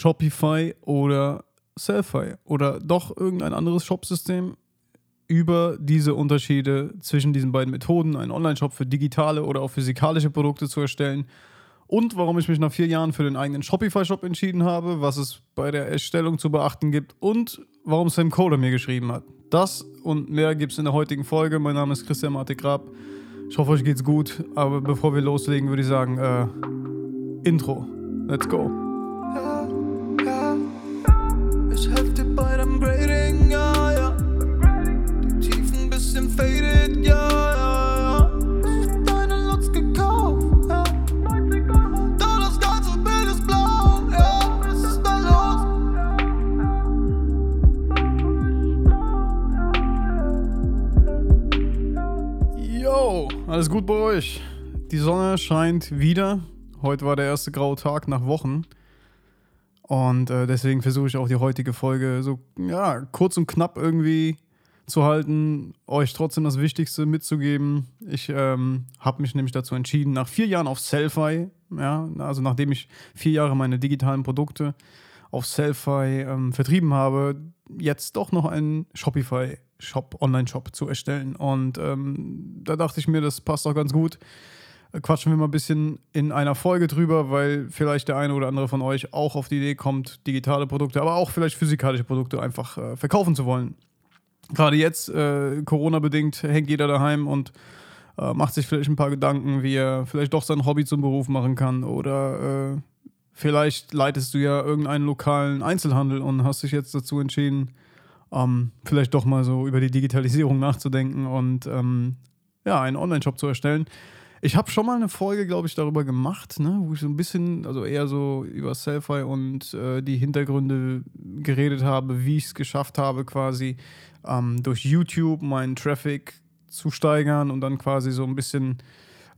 Shopify oder Sellfy oder doch irgendein anderes Shopsystem über diese Unterschiede zwischen diesen beiden Methoden, einen Online-Shop für digitale oder auch physikalische Produkte zu erstellen und warum ich mich nach vier Jahren für den eigenen Shopify-Shop entschieden habe, was es bei der Erstellung zu beachten gibt und warum Sam Kohler mir geschrieben hat. Das und mehr gibt es in der heutigen Folge. Mein Name ist Christian Martin Grab. Ich hoffe, euch geht's gut. Aber bevor wir loslegen, würde ich sagen, äh, Intro. Let's go. Ich helf dir bei deinem Grading, ja, ja. Die Tiefen bisschen faded, ja, ja, ja. Es ist deine Lutz gekauft, ja. Da das ganze Bild ist blau, ja. Es ist dein Los. Yo, alles gut bei euch? Die Sonne scheint wieder. Heute war der erste graue Tag nach Wochen. Und äh, deswegen versuche ich auch die heutige Folge so ja, kurz und knapp irgendwie zu halten, euch trotzdem das Wichtigste mitzugeben. Ich ähm, habe mich nämlich dazu entschieden, nach vier Jahren auf Selfie, ja, also nachdem ich vier Jahre meine digitalen Produkte auf Selfie ähm, vertrieben habe, jetzt doch noch einen Shopify-Shop, Online-Shop zu erstellen. Und ähm, da dachte ich mir, das passt auch ganz gut. Quatschen wir mal ein bisschen in einer Folge drüber, weil vielleicht der eine oder andere von euch auch auf die Idee kommt, digitale Produkte, aber auch vielleicht physikalische Produkte einfach äh, verkaufen zu wollen. Gerade jetzt, äh, Corona-bedingt, hängt jeder daheim und äh, macht sich vielleicht ein paar Gedanken, wie er vielleicht doch sein Hobby zum Beruf machen kann oder äh, vielleicht leitest du ja irgendeinen lokalen Einzelhandel und hast dich jetzt dazu entschieden, ähm, vielleicht doch mal so über die Digitalisierung nachzudenken und ähm, ja, einen Online-Shop zu erstellen. Ich habe schon mal eine Folge, glaube ich, darüber gemacht, ne, wo ich so ein bisschen, also eher so über Selfie und äh, die Hintergründe geredet habe, wie ich es geschafft habe, quasi ähm, durch YouTube meinen Traffic zu steigern und dann quasi so ein bisschen,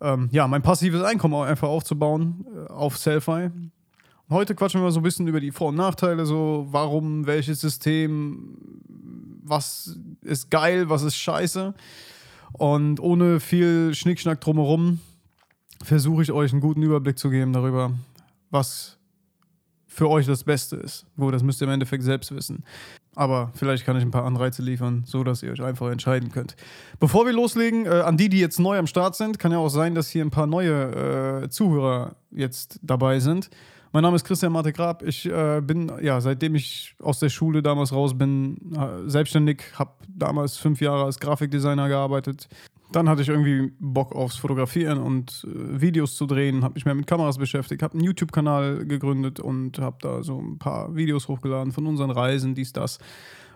ähm, ja, mein passives Einkommen auch einfach aufzubauen äh, auf Selfie. Heute quatschen wir mal so ein bisschen über die Vor- und Nachteile, so warum, welches System, was ist geil, was ist scheiße. Und ohne viel Schnickschnack drumherum versuche ich euch einen guten Überblick zu geben darüber, was für euch das Beste ist. Wo, das müsst ihr im Endeffekt selbst wissen. Aber vielleicht kann ich ein paar Anreize liefern, so dass ihr euch einfach entscheiden könnt. Bevor wir loslegen, äh, an die, die jetzt neu am Start sind, kann ja auch sein, dass hier ein paar neue äh, Zuhörer jetzt dabei sind. Mein Name ist Christian Marte Grab. Ich äh, bin, ja, seitdem ich aus der Schule damals raus bin, äh, selbstständig, habe damals fünf Jahre als Grafikdesigner gearbeitet. Dann hatte ich irgendwie Bock aufs Fotografieren und äh, Videos zu drehen, habe mich mehr mit Kameras beschäftigt, habe einen YouTube-Kanal gegründet und habe da so ein paar Videos hochgeladen von unseren Reisen, dies, das.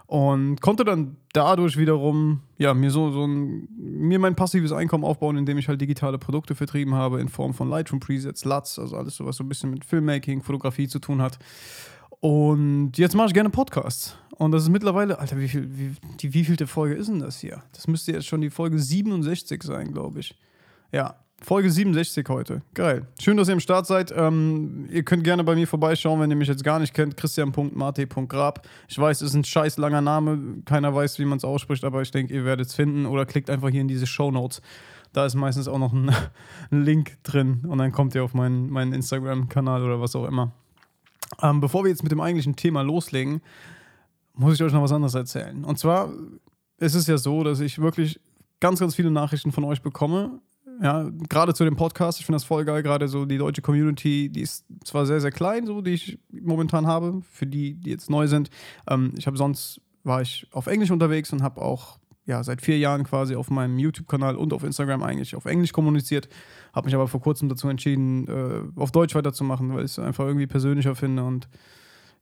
Und konnte dann dadurch wiederum, ja, mir so, so ein, mir mein passives Einkommen aufbauen, indem ich halt digitale Produkte vertrieben habe in Form von Lightroom Presets, LUTs, also alles so, was so ein bisschen mit Filmmaking, Fotografie zu tun hat. Und jetzt mache ich gerne Podcasts. Und das ist mittlerweile, Alter, wie, viel, wie, die wievielte Folge ist denn das hier? Das müsste jetzt schon die Folge 67 sein, glaube ich. Ja, Folge 67 heute. Geil. Schön, dass ihr im Start seid. Ähm, ihr könnt gerne bei mir vorbeischauen, wenn ihr mich jetzt gar nicht kennt. Christian.mate.grab. Ich weiß, es ist ein scheiß langer Name. Keiner weiß, wie man es ausspricht, aber ich denke, ihr werdet es finden. Oder klickt einfach hier in diese Show Notes. Da ist meistens auch noch ein, ein Link drin. Und dann kommt ihr auf meinen, meinen Instagram-Kanal oder was auch immer. Ähm, bevor wir jetzt mit dem eigentlichen Thema loslegen, muss ich euch noch was anderes erzählen. Und zwar ist es ja so, dass ich wirklich ganz, ganz viele Nachrichten von euch bekomme. Ja, gerade zu dem Podcast. Ich finde das voll geil. Gerade so die deutsche Community, die ist zwar sehr, sehr klein, so die ich momentan habe, für die, die jetzt neu sind. Ähm, ich habe sonst war ich auf Englisch unterwegs und habe auch ja, seit vier Jahren quasi auf meinem YouTube-Kanal und auf Instagram eigentlich auf Englisch kommuniziert. Habe mich aber vor kurzem dazu entschieden, äh, auf Deutsch weiterzumachen, weil ich es einfach irgendwie persönlicher finde und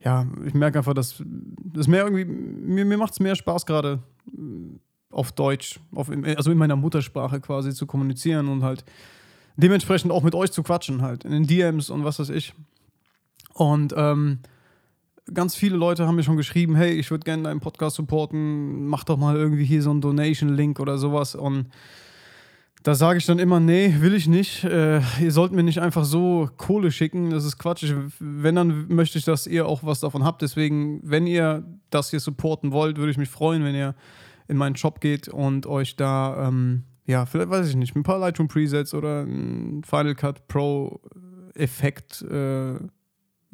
ja, ich merke einfach, dass das mehr irgendwie, mir, mir macht es mehr Spaß gerade auf Deutsch, auf, also in meiner Muttersprache quasi zu kommunizieren und halt dementsprechend auch mit euch zu quatschen, halt in den DMs und was weiß ich. Und ähm, ganz viele Leute haben mir schon geschrieben, hey, ich würde gerne deinen Podcast supporten, mach doch mal irgendwie hier so einen Donation-Link oder sowas. Und da sage ich dann immer, nee, will ich nicht. Äh, ihr sollt mir nicht einfach so Kohle schicken, das ist Quatsch. Ich, wenn, dann möchte ich, dass ihr auch was davon habt. Deswegen, wenn ihr das hier supporten wollt, würde ich mich freuen, wenn ihr in meinen Shop geht und euch da, ähm, ja, vielleicht weiß ich nicht, ein paar Lightroom Presets oder ein Final Cut Pro Effekt äh,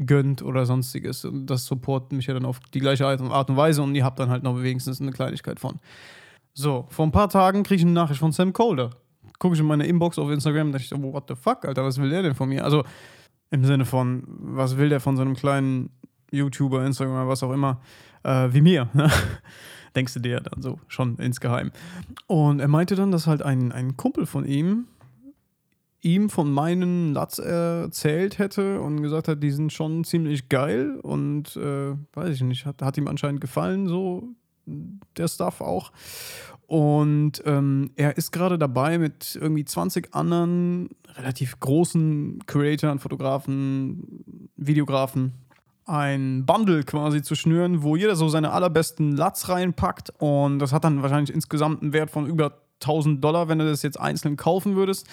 gönnt oder sonstiges. Und das supportet mich ja dann auf die gleiche Art und Weise und ihr habt dann halt noch wenigstens eine Kleinigkeit von. So, vor ein paar Tagen kriege ich eine Nachricht von Sam Colder. Gucke ich in meine Inbox auf Instagram und dachte ich so, what the fuck, Alter, was will der denn von mir? Also im Sinne von, was will der von so einem kleinen YouTuber, Instagram, was auch immer, äh, wie mir? Ne? Denkst du dir dann so, schon insgeheim. Und er meinte dann, dass halt ein, ein Kumpel von ihm ihm von meinen Lats erzählt hätte und gesagt hat, die sind schon ziemlich geil und äh, weiß ich nicht, hat, hat ihm anscheinend gefallen, so der Stuff auch. Und ähm, er ist gerade dabei, mit irgendwie 20 anderen relativ großen Creatoren, Fotografen, Videografen ein Bundle quasi zu schnüren, wo jeder so seine allerbesten Lats reinpackt. Und das hat dann wahrscheinlich insgesamt einen Wert von über 1000 Dollar, wenn du das jetzt einzeln kaufen würdest.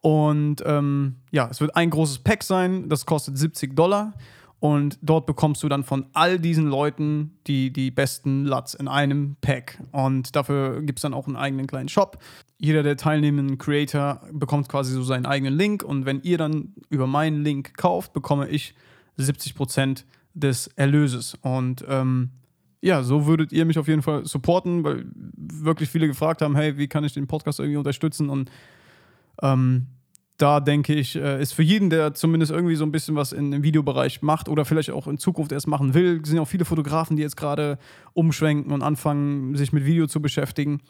Und ähm, ja, es wird ein großes Pack sein, das kostet 70 Dollar. Und dort bekommst du dann von all diesen Leuten die, die besten Lats in einem Pack. Und dafür gibt es dann auch einen eigenen kleinen Shop. Jeder der teilnehmenden Creator bekommt quasi so seinen eigenen Link. Und wenn ihr dann über meinen Link kauft, bekomme ich 70% des Erlöses. Und ähm, ja, so würdet ihr mich auf jeden Fall supporten, weil wirklich viele gefragt haben, hey, wie kann ich den Podcast irgendwie unterstützen? Und ähm, da denke ich, äh, ist für jeden, der zumindest irgendwie so ein bisschen was im Videobereich macht oder vielleicht auch in Zukunft erst machen will, sind auch viele Fotografen, die jetzt gerade umschwenken und anfangen, sich mit Video zu beschäftigen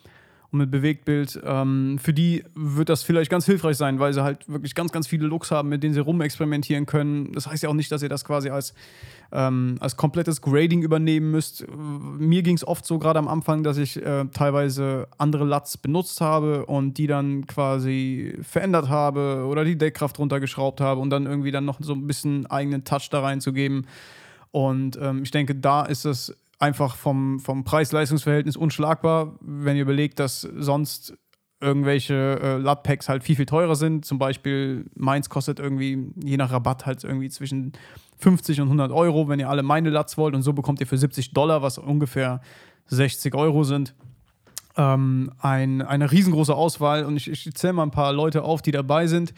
und mit Bewegtbild. Ähm, für die wird das vielleicht ganz hilfreich sein, weil sie halt wirklich ganz, ganz viele Looks haben, mit denen sie rumexperimentieren können. Das heißt ja auch nicht, dass ihr das quasi als, ähm, als komplettes Grading übernehmen müsst. Mir ging es oft so gerade am Anfang, dass ich äh, teilweise andere LUTs benutzt habe und die dann quasi verändert habe oder die Deckkraft runtergeschraubt habe und dann irgendwie dann noch so ein bisschen eigenen Touch da reinzugeben. Und ähm, ich denke, da ist es einfach vom, vom Preis-Leistungs-Verhältnis unschlagbar, wenn ihr überlegt, dass sonst irgendwelche äh, LUT-Packs halt viel, viel teurer sind. Zum Beispiel meins kostet irgendwie, je nach Rabatt, halt irgendwie zwischen 50 und 100 Euro, wenn ihr alle meine LUTs wollt. Und so bekommt ihr für 70 Dollar, was ungefähr 60 Euro sind, ähm, ein, eine riesengroße Auswahl. Und ich, ich zähle mal ein paar Leute auf, die dabei sind.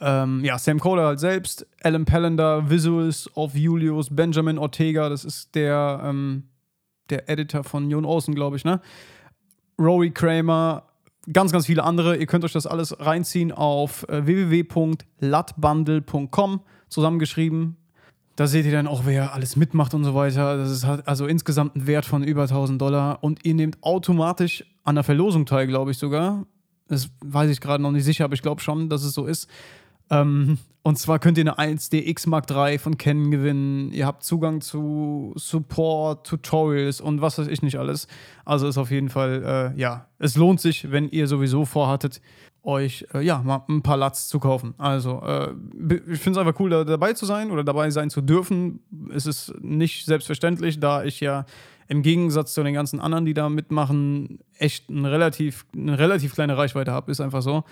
Ähm, ja, Sam Kohler halt selbst, Alan Pallender, Visuals of Julius, Benjamin Ortega, das ist der ähm, der Editor von Jon Olsen, glaube ich, ne? Rory Kramer, ganz, ganz viele andere. Ihr könnt euch das alles reinziehen auf äh, www.latbundle.com zusammengeschrieben. Da seht ihr dann auch, wer alles mitmacht und so weiter. Das ist also insgesamt ein Wert von über 1000 Dollar. Und ihr nehmt automatisch an der Verlosung teil, glaube ich sogar. Das weiß ich gerade noch nicht sicher, aber ich glaube schon, dass es so ist. Ähm, und zwar könnt ihr eine 1DX Mark III von Canon gewinnen. Ihr habt Zugang zu Support, Tutorials und was weiß ich nicht alles. Also ist auf jeden Fall, äh, ja, es lohnt sich, wenn ihr sowieso vorhattet, euch äh, ja mal ein paar Lats zu kaufen. Also äh, ich finde es einfach cool, da dabei zu sein oder dabei sein zu dürfen. Es ist nicht selbstverständlich, da ich ja im Gegensatz zu den ganzen anderen, die da mitmachen, echt eine relativ, eine relativ kleine Reichweite habe. Ist einfach so.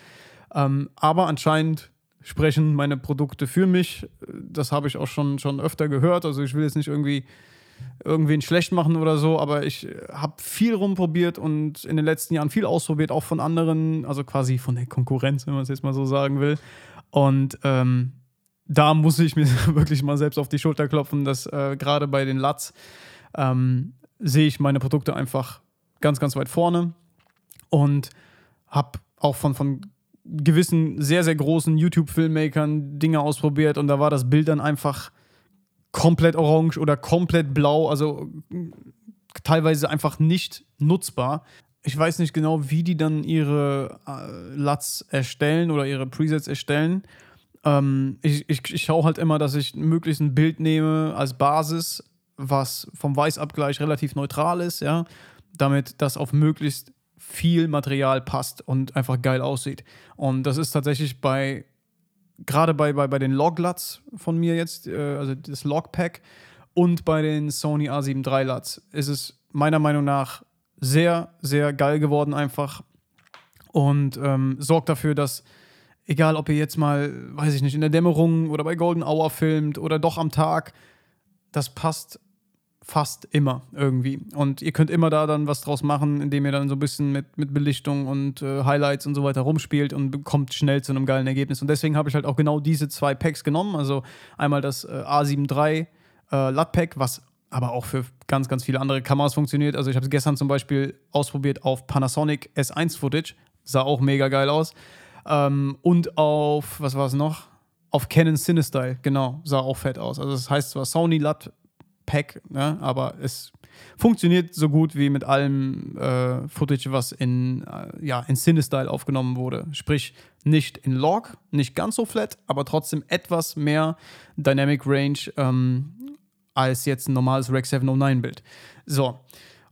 Ähm, aber anscheinend sprechen meine Produkte für mich. Das habe ich auch schon, schon öfter gehört. Also ich will jetzt nicht irgendwie irgendwen schlecht machen oder so, aber ich habe viel rumprobiert und in den letzten Jahren viel ausprobiert, auch von anderen, also quasi von der Konkurrenz, wenn man es jetzt mal so sagen will. Und ähm, da muss ich mir wirklich mal selbst auf die Schulter klopfen, dass äh, gerade bei den Lats ähm, sehe ich meine Produkte einfach ganz, ganz weit vorne und habe auch von, von gewissen sehr, sehr großen YouTube-Filmmakern Dinge ausprobiert und da war das Bild dann einfach komplett orange oder komplett blau, also teilweise einfach nicht nutzbar. Ich weiß nicht genau, wie die dann ihre äh, LUTs erstellen oder ihre Presets erstellen. Ähm, ich, ich, ich schaue halt immer, dass ich möglichst ein Bild nehme als Basis, was vom Weißabgleich relativ neutral ist, ja, damit das auf möglichst viel Material passt und einfach geil aussieht. Und das ist tatsächlich bei, gerade bei, bei, bei den Log-Lats von mir jetzt, äh, also das Log-Pack und bei den Sony A7 III Lats, ist es meiner Meinung nach sehr, sehr geil geworden einfach und ähm, sorgt dafür, dass egal ob ihr jetzt mal, weiß ich nicht, in der Dämmerung oder bei Golden Hour filmt oder doch am Tag, das passt fast immer irgendwie. Und ihr könnt immer da dann was draus machen, indem ihr dann so ein bisschen mit, mit Belichtung und äh, Highlights und so weiter rumspielt und bekommt schnell zu einem geilen Ergebnis. Und deswegen habe ich halt auch genau diese zwei Packs genommen. Also einmal das äh, A73 äh, LUT-Pack, was aber auch für ganz, ganz viele andere Kameras funktioniert. Also ich habe es gestern zum Beispiel ausprobiert auf Panasonic S1 Footage. Sah auch mega geil aus. Ähm, und auf, was war es noch? Auf Canon Cinestyle, genau, sah auch fett aus. Also das heißt zwar Sony LUT Pack, ne, aber es funktioniert so gut wie mit allem äh, Footage, was in, äh, ja, in Cinestyle aufgenommen wurde. Sprich, nicht in Log, nicht ganz so flat, aber trotzdem etwas mehr Dynamic Range ähm, als jetzt ein normales Rec 709-Bild. So.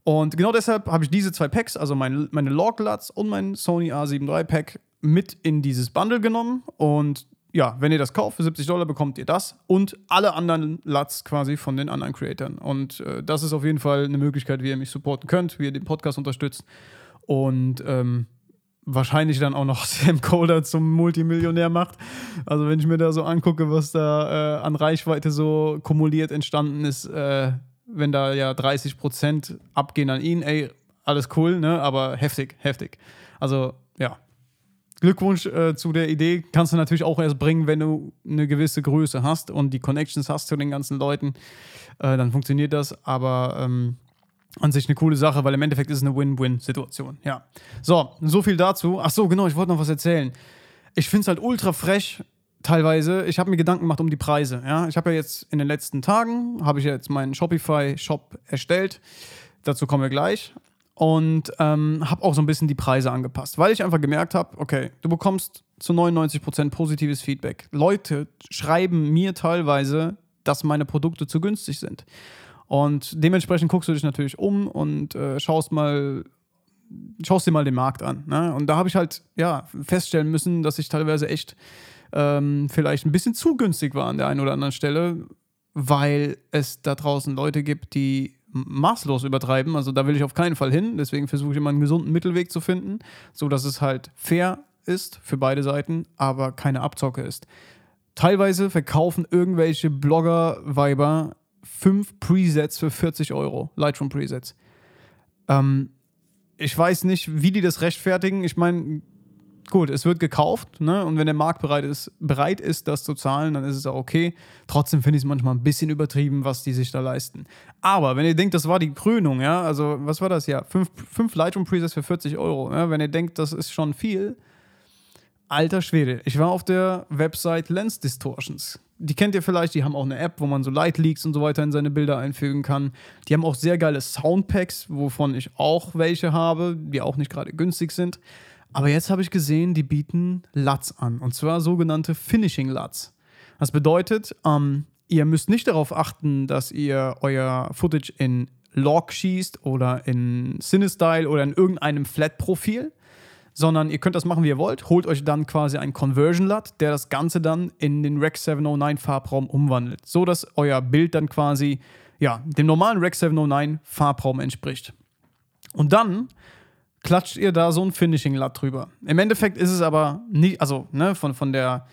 Und genau deshalb habe ich diese zwei Packs, also mein, meine Log-LUTs und mein Sony A7 III Pack, mit in dieses Bundle genommen. Und ja, wenn ihr das kauft für 70 Dollar, bekommt ihr das und alle anderen LUTs quasi von den anderen Creatoren. Und äh, das ist auf jeden Fall eine Möglichkeit, wie ihr mich supporten könnt, wie ihr den Podcast unterstützt. Und ähm, wahrscheinlich dann auch noch Sam Coder zum Multimillionär macht. Also wenn ich mir da so angucke, was da äh, an Reichweite so kumuliert entstanden ist, äh, wenn da ja 30 Prozent abgehen an ihn, ey, alles cool, ne? Aber heftig, heftig. Also ja, Glückwunsch äh, zu der Idee. Kannst du natürlich auch erst bringen, wenn du eine gewisse Größe hast und die Connections hast zu den ganzen Leuten. Äh, dann funktioniert das. Aber ähm, an sich eine coole Sache, weil im Endeffekt ist es eine Win-Win-Situation. Ja. So, so viel dazu. Ach so, genau, ich wollte noch was erzählen. Ich finde es halt ultra frech, teilweise. Ich habe mir Gedanken gemacht um die Preise. Ja? Ich habe ja jetzt in den letzten Tagen, habe ich jetzt meinen Shopify-Shop erstellt. Dazu kommen wir gleich. Und ähm, habe auch so ein bisschen die Preise angepasst, weil ich einfach gemerkt habe, okay, du bekommst zu 99% positives Feedback. Leute schreiben mir teilweise, dass meine Produkte zu günstig sind. Und dementsprechend guckst du dich natürlich um und äh, schaust mal, schaust dir mal den Markt an. Ne? Und da habe ich halt ja feststellen müssen, dass ich teilweise echt ähm, vielleicht ein bisschen zu günstig war an der einen oder anderen Stelle, weil es da draußen Leute gibt, die maßlos übertreiben. Also da will ich auf keinen Fall hin. Deswegen versuche ich immer einen gesunden Mittelweg zu finden, so dass es halt fair ist für beide Seiten, aber keine Abzocke ist. Teilweise verkaufen irgendwelche Blogger-Weiber fünf Presets für 40 Euro, Lightroom Presets. Ähm, ich weiß nicht, wie die das rechtfertigen. Ich meine, gut, es wird gekauft, ne? Und wenn der Markt bereit ist, bereit ist, das zu zahlen, dann ist es auch okay. Trotzdem finde ich es manchmal ein bisschen übertrieben, was die sich da leisten. Aber wenn ihr denkt, das war die Krönung, ja, also was war das ja? Fünf, fünf Lightroom Presets für 40 Euro. Ja? Wenn ihr denkt, das ist schon viel, alter Schwede. Ich war auf der Website Lens Distortions die kennt ihr vielleicht, die haben auch eine App, wo man so Light Leaks und so weiter in seine Bilder einfügen kann. Die haben auch sehr geile Soundpacks, wovon ich auch welche habe, die auch nicht gerade günstig sind. Aber jetzt habe ich gesehen, die bieten LUTs an. Und zwar sogenannte Finishing LUTs. Das bedeutet, ähm, ihr müsst nicht darauf achten, dass ihr euer Footage in Log schießt oder in Cinestyle oder in irgendeinem Flat-Profil, sondern ihr könnt das machen, wie ihr wollt. Holt euch dann quasi ein Conversion LUT, der das Ganze dann in den Rec 709 Farbraum umwandelt, so dass euer Bild dann quasi ja, dem normalen Rec 709 Farbraum entspricht. Und dann klatscht ihr da so ein Finishing LUT drüber. Im Endeffekt ist es aber nicht, also ne, von, von der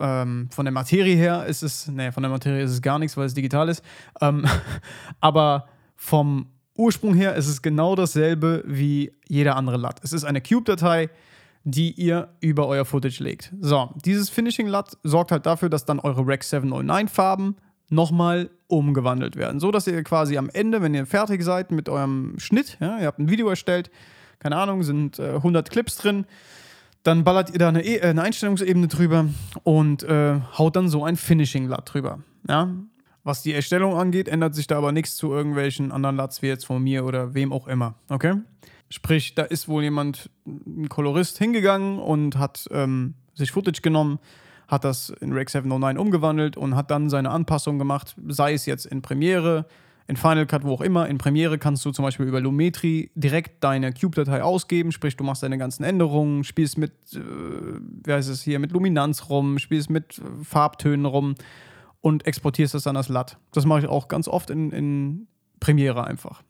ähm, von der Materie her ist es, ne, von der Materie ist es gar nichts, weil es digital ist. Ähm, aber vom Ursprung her ist es genau dasselbe wie jeder andere LUT. Es ist eine Cube-Datei, die ihr über euer Footage legt. So, dieses Finishing LUT sorgt halt dafür, dass dann eure Rec 709 Farben nochmal umgewandelt werden. So dass ihr quasi am Ende, wenn ihr fertig seid mit eurem Schnitt, ja, ihr habt ein Video erstellt, keine Ahnung, sind äh, 100 Clips drin, dann ballert ihr da eine, e äh, eine Einstellungsebene drüber und äh, haut dann so ein Finishing LUT drüber. Ja? Was die Erstellung angeht, ändert sich da aber nichts zu irgendwelchen anderen LUTs wie jetzt von mir oder wem auch immer. Okay? Sprich, da ist wohl jemand, ein Kolorist, hingegangen und hat ähm, sich Footage genommen, hat das in Rec 709 umgewandelt und hat dann seine Anpassung gemacht, sei es jetzt in Premiere, in Final Cut, wo auch immer. In Premiere kannst du zum Beispiel über Lumetri direkt deine Cube-Datei ausgeben, sprich, du machst deine ganzen Änderungen, spielst mit, äh, wie heißt es hier, mit Luminanz rum, spielst mit Farbtönen rum und exportierst das dann als LUT. Das mache ich auch ganz oft in, in Premiere einfach.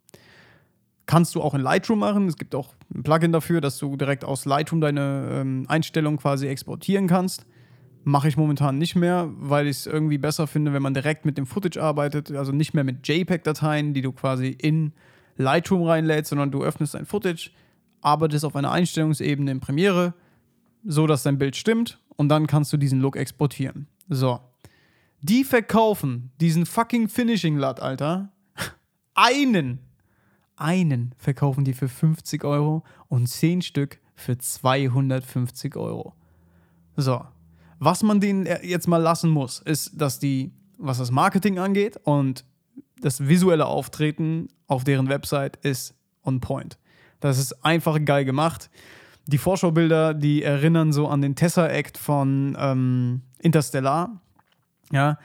Kannst du auch in Lightroom machen. Es gibt auch ein Plugin dafür, dass du direkt aus Lightroom deine ähm, Einstellung quasi exportieren kannst. Mache ich momentan nicht mehr, weil ich es irgendwie besser finde, wenn man direkt mit dem Footage arbeitet. Also nicht mehr mit JPEG-Dateien, die du quasi in Lightroom reinlädst, sondern du öffnest dein Footage, arbeitest auf einer Einstellungsebene in Premiere, so dass dein Bild stimmt und dann kannst du diesen Look exportieren. So. Die verkaufen diesen fucking Finishing Lut, Alter. Einen. Einen verkaufen die für 50 Euro und 10 Stück für 250 Euro. So. Was man denen jetzt mal lassen muss, ist, dass die, was das Marketing angeht und das visuelle Auftreten auf deren Website ist on point. Das ist einfach geil gemacht. Die Vorschaubilder, die erinnern so an den Tessa-Act von ähm, Interstellar. Ja,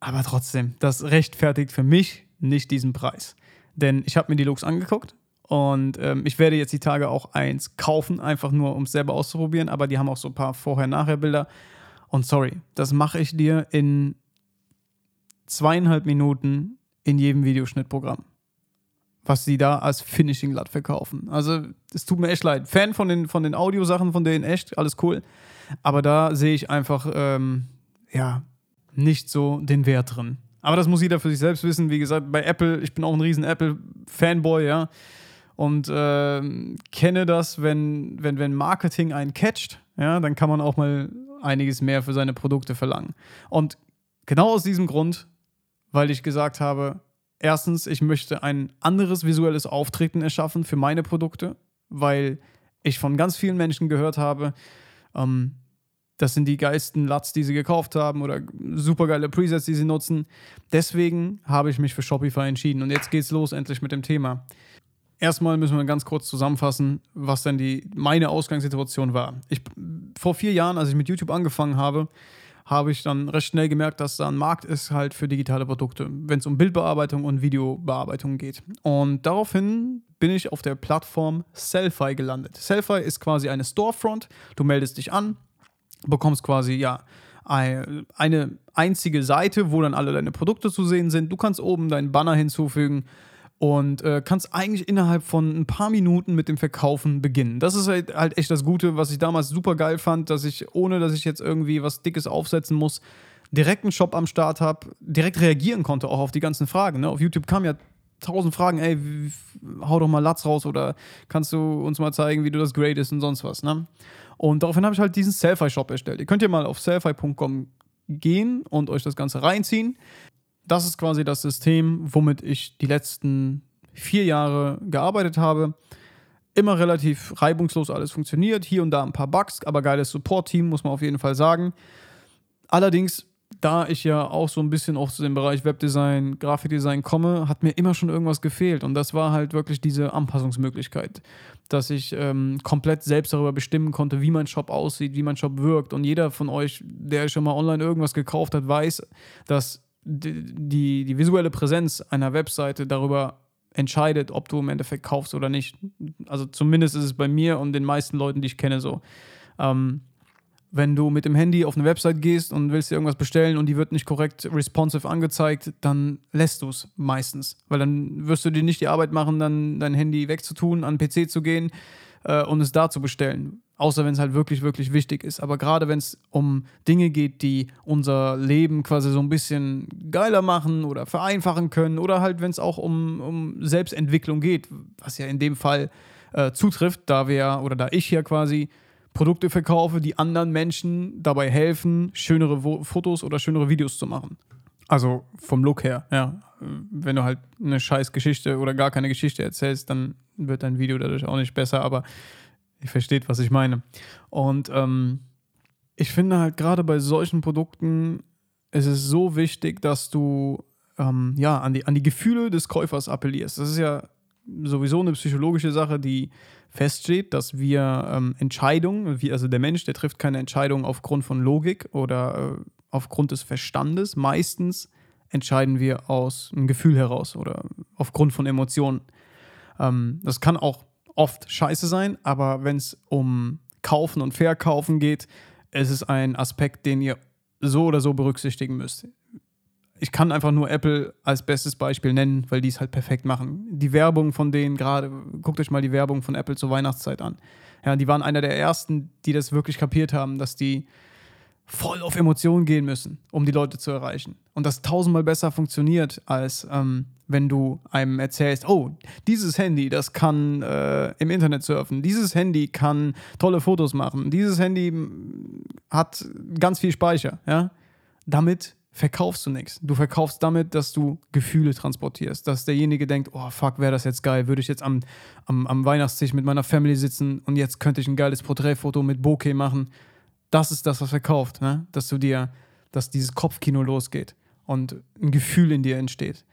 aber trotzdem, das rechtfertigt für mich nicht diesen Preis. Denn ich habe mir die Looks angeguckt und ähm, ich werde jetzt die Tage auch eins kaufen, einfach nur, um es selber auszuprobieren. Aber die haben auch so ein paar Vorher-Nachher-Bilder. Und sorry, das mache ich dir in zweieinhalb Minuten in jedem Videoschnittprogramm. Was sie da als Finishing Lut verkaufen. Also, es tut mir echt leid. Fan von den, von den Audiosachen von denen, echt, alles cool. Aber da sehe ich einfach, ähm, ja, nicht so den Wert drin. Aber das muss jeder für sich selbst wissen. Wie gesagt, bei Apple, ich bin auch ein riesen Apple-Fanboy, ja und äh, kenne das, wenn, wenn, wenn Marketing einen catcht, ja, dann kann man auch mal einiges mehr für seine Produkte verlangen. Und genau aus diesem Grund, weil ich gesagt habe, erstens, ich möchte ein anderes visuelles Auftreten erschaffen für meine Produkte, weil ich von ganz vielen Menschen gehört habe, ähm, das sind die geilsten Lats, die sie gekauft haben oder supergeile Presets, die sie nutzen. Deswegen habe ich mich für Shopify entschieden. Und jetzt geht's los endlich mit dem Thema. Erstmal müssen wir ganz kurz zusammenfassen, was denn die, meine Ausgangssituation war. Ich, vor vier Jahren, als ich mit YouTube angefangen habe, habe ich dann recht schnell gemerkt, dass da ein Markt ist halt für digitale Produkte, wenn es um Bildbearbeitung und Videobearbeitung geht. Und daraufhin bin ich auf der Plattform Selfie gelandet. Selfie ist quasi eine Storefront. Du meldest dich an, bekommst quasi ja eine einzige Seite, wo dann alle deine Produkte zu sehen sind. Du kannst oben deinen Banner hinzufügen und äh, kannst eigentlich innerhalb von ein paar Minuten mit dem Verkaufen beginnen. Das ist halt, halt echt das Gute, was ich damals super geil fand, dass ich, ohne dass ich jetzt irgendwie was Dickes aufsetzen muss, direkt einen Shop am Start habe, direkt reagieren konnte auch auf die ganzen Fragen. Ne? Auf YouTube kamen ja tausend Fragen, ey, hau doch mal Latz raus oder kannst du uns mal zeigen, wie du das gradest und sonst was. Ne? Und daraufhin habe ich halt diesen Selfie-Shop erstellt. Ihr könnt ja mal auf selfie.com gehen und euch das Ganze reinziehen das ist quasi das System, womit ich die letzten vier Jahre gearbeitet habe. Immer relativ reibungslos alles funktioniert. Hier und da ein paar Bugs, aber geiles Support-Team, muss man auf jeden Fall sagen. Allerdings, da ich ja auch so ein bisschen auch zu dem Bereich Webdesign, Grafikdesign komme, hat mir immer schon irgendwas gefehlt. Und das war halt wirklich diese Anpassungsmöglichkeit, dass ich ähm, komplett selbst darüber bestimmen konnte, wie mein Shop aussieht, wie mein Shop wirkt. Und jeder von euch, der schon mal online irgendwas gekauft hat, weiß, dass die, die visuelle Präsenz einer Webseite darüber entscheidet, ob du im Endeffekt kaufst oder nicht. Also zumindest ist es bei mir und den meisten Leuten, die ich kenne, so. Ähm, wenn du mit dem Handy auf eine Website gehst und willst dir irgendwas bestellen und die wird nicht korrekt responsive angezeigt, dann lässt du es meistens. Weil dann wirst du dir nicht die Arbeit machen, dann dein Handy wegzutun, an den PC zu gehen äh, und es da zu bestellen. Außer wenn es halt wirklich, wirklich wichtig ist. Aber gerade wenn es um Dinge geht, die unser Leben quasi so ein bisschen geiler machen oder vereinfachen können, oder halt, wenn es auch um, um Selbstentwicklung geht, was ja in dem Fall äh, zutrifft, da wir oder da ich ja quasi Produkte verkaufe, die anderen Menschen dabei helfen, schönere Vo Fotos oder schönere Videos zu machen. Also vom Look her, ja. Wenn du halt eine scheiß Geschichte oder gar keine Geschichte erzählst, dann wird dein Video dadurch auch nicht besser. Aber Ihr versteht, was ich meine. Und ähm, ich finde halt gerade bei solchen Produkten ist es so wichtig, dass du ähm, ja, an, die, an die Gefühle des Käufers appellierst. Das ist ja sowieso eine psychologische Sache, die feststeht, dass wir ähm, Entscheidungen, wie, also der Mensch, der trifft keine Entscheidung aufgrund von Logik oder äh, aufgrund des Verstandes. Meistens entscheiden wir aus einem Gefühl heraus oder aufgrund von Emotionen. Ähm, das kann auch oft scheiße sein, aber wenn es um Kaufen und Verkaufen geht, ist es ein Aspekt, den ihr so oder so berücksichtigen müsst. Ich kann einfach nur Apple als bestes Beispiel nennen, weil die es halt perfekt machen. Die Werbung von denen gerade, guckt euch mal die Werbung von Apple zur Weihnachtszeit an. Ja, die waren einer der ersten, die das wirklich kapiert haben, dass die voll auf Emotionen gehen müssen, um die Leute zu erreichen. Und das tausendmal besser funktioniert, als ähm, wenn du einem erzählst, oh, dieses Handy, das kann äh, im Internet surfen, dieses Handy kann tolle Fotos machen, dieses Handy hat ganz viel Speicher, ja. Damit verkaufst du nichts. Du verkaufst damit, dass du Gefühle transportierst. Dass derjenige denkt, oh fuck, wäre das jetzt geil, würde ich jetzt am, am, am Weihnachtstisch mit meiner Family sitzen und jetzt könnte ich ein geiles Porträtfoto mit Bokeh machen. Das ist das, was verkauft, ne? Dass du dir, dass dieses Kopfkino losgeht und ein Gefühl in dir entsteht.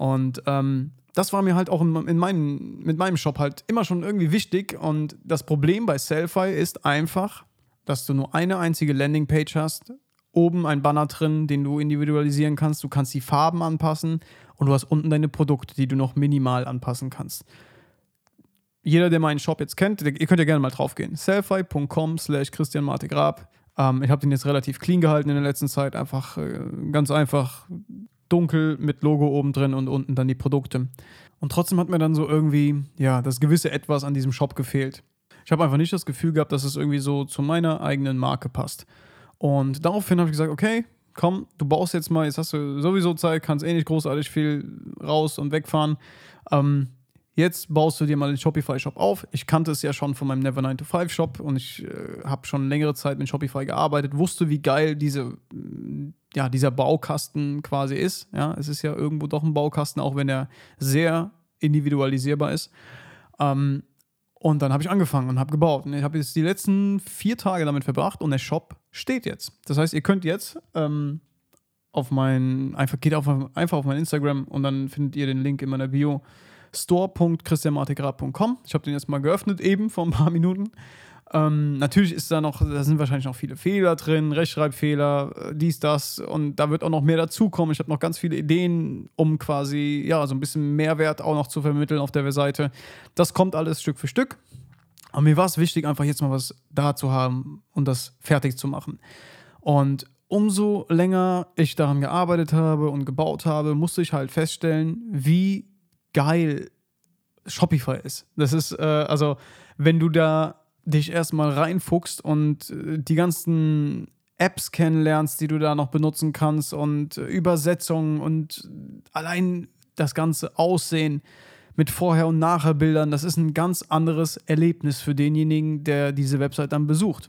Und ähm, das war mir halt auch in, in meinen, mit meinem Shop halt immer schon irgendwie wichtig. Und das Problem bei Selfie ist einfach, dass du nur eine einzige Landingpage hast, oben ein Banner drin, den du individualisieren kannst. Du kannst die Farben anpassen und du hast unten deine Produkte, die du noch minimal anpassen kannst. Jeder, der meinen Shop jetzt kennt, ihr könnt ja gerne mal drauf gehen. selfie.com slash Christian Marte Grab. Ähm, ich habe den jetzt relativ clean gehalten in der letzten Zeit. Einfach äh, ganz einfach dunkel mit Logo oben drin und unten dann die Produkte. Und trotzdem hat mir dann so irgendwie, ja, das gewisse Etwas an diesem Shop gefehlt. Ich habe einfach nicht das Gefühl gehabt, dass es irgendwie so zu meiner eigenen Marke passt. Und daraufhin habe ich gesagt, okay, komm, du baust jetzt mal, jetzt hast du sowieso Zeit, kannst eh nicht großartig viel raus und wegfahren. Ähm, jetzt baust du dir mal den Shopify-Shop auf. Ich kannte es ja schon von meinem Never 9 to 5 Shop und ich äh, habe schon längere Zeit mit Shopify gearbeitet, wusste, wie geil diese, ja, dieser Baukasten quasi ist. Ja, es ist ja irgendwo doch ein Baukasten, auch wenn er sehr individualisierbar ist. Ähm, und dann habe ich angefangen und habe gebaut. Und ich habe jetzt die letzten vier Tage damit verbracht und der Shop steht jetzt. Das heißt, ihr könnt jetzt ähm, auf mein, einfach geht auf, einfach auf mein Instagram und dann findet ihr den Link in meiner Bio store.christianmartegrad.com. Ich habe den jetzt mal geöffnet, eben vor ein paar Minuten. Ähm, natürlich ist da noch, da sind wahrscheinlich noch viele Fehler drin, Rechtschreibfehler, äh, dies, das und da wird auch noch mehr dazukommen. Ich habe noch ganz viele Ideen, um quasi, ja, so ein bisschen Mehrwert auch noch zu vermitteln auf der Seite. Das kommt alles Stück für Stück. Aber mir war es wichtig, einfach jetzt mal was da zu haben und das fertig zu machen. Und umso länger ich daran gearbeitet habe und gebaut habe, musste ich halt feststellen, wie geil Shopify ist. Das ist, äh, also, wenn du da dich erstmal reinfuchst und äh, die ganzen Apps kennenlernst, die du da noch benutzen kannst und äh, Übersetzungen und allein das ganze Aussehen mit Vorher- und Nachher-Bildern, das ist ein ganz anderes Erlebnis für denjenigen, der diese Website dann besucht.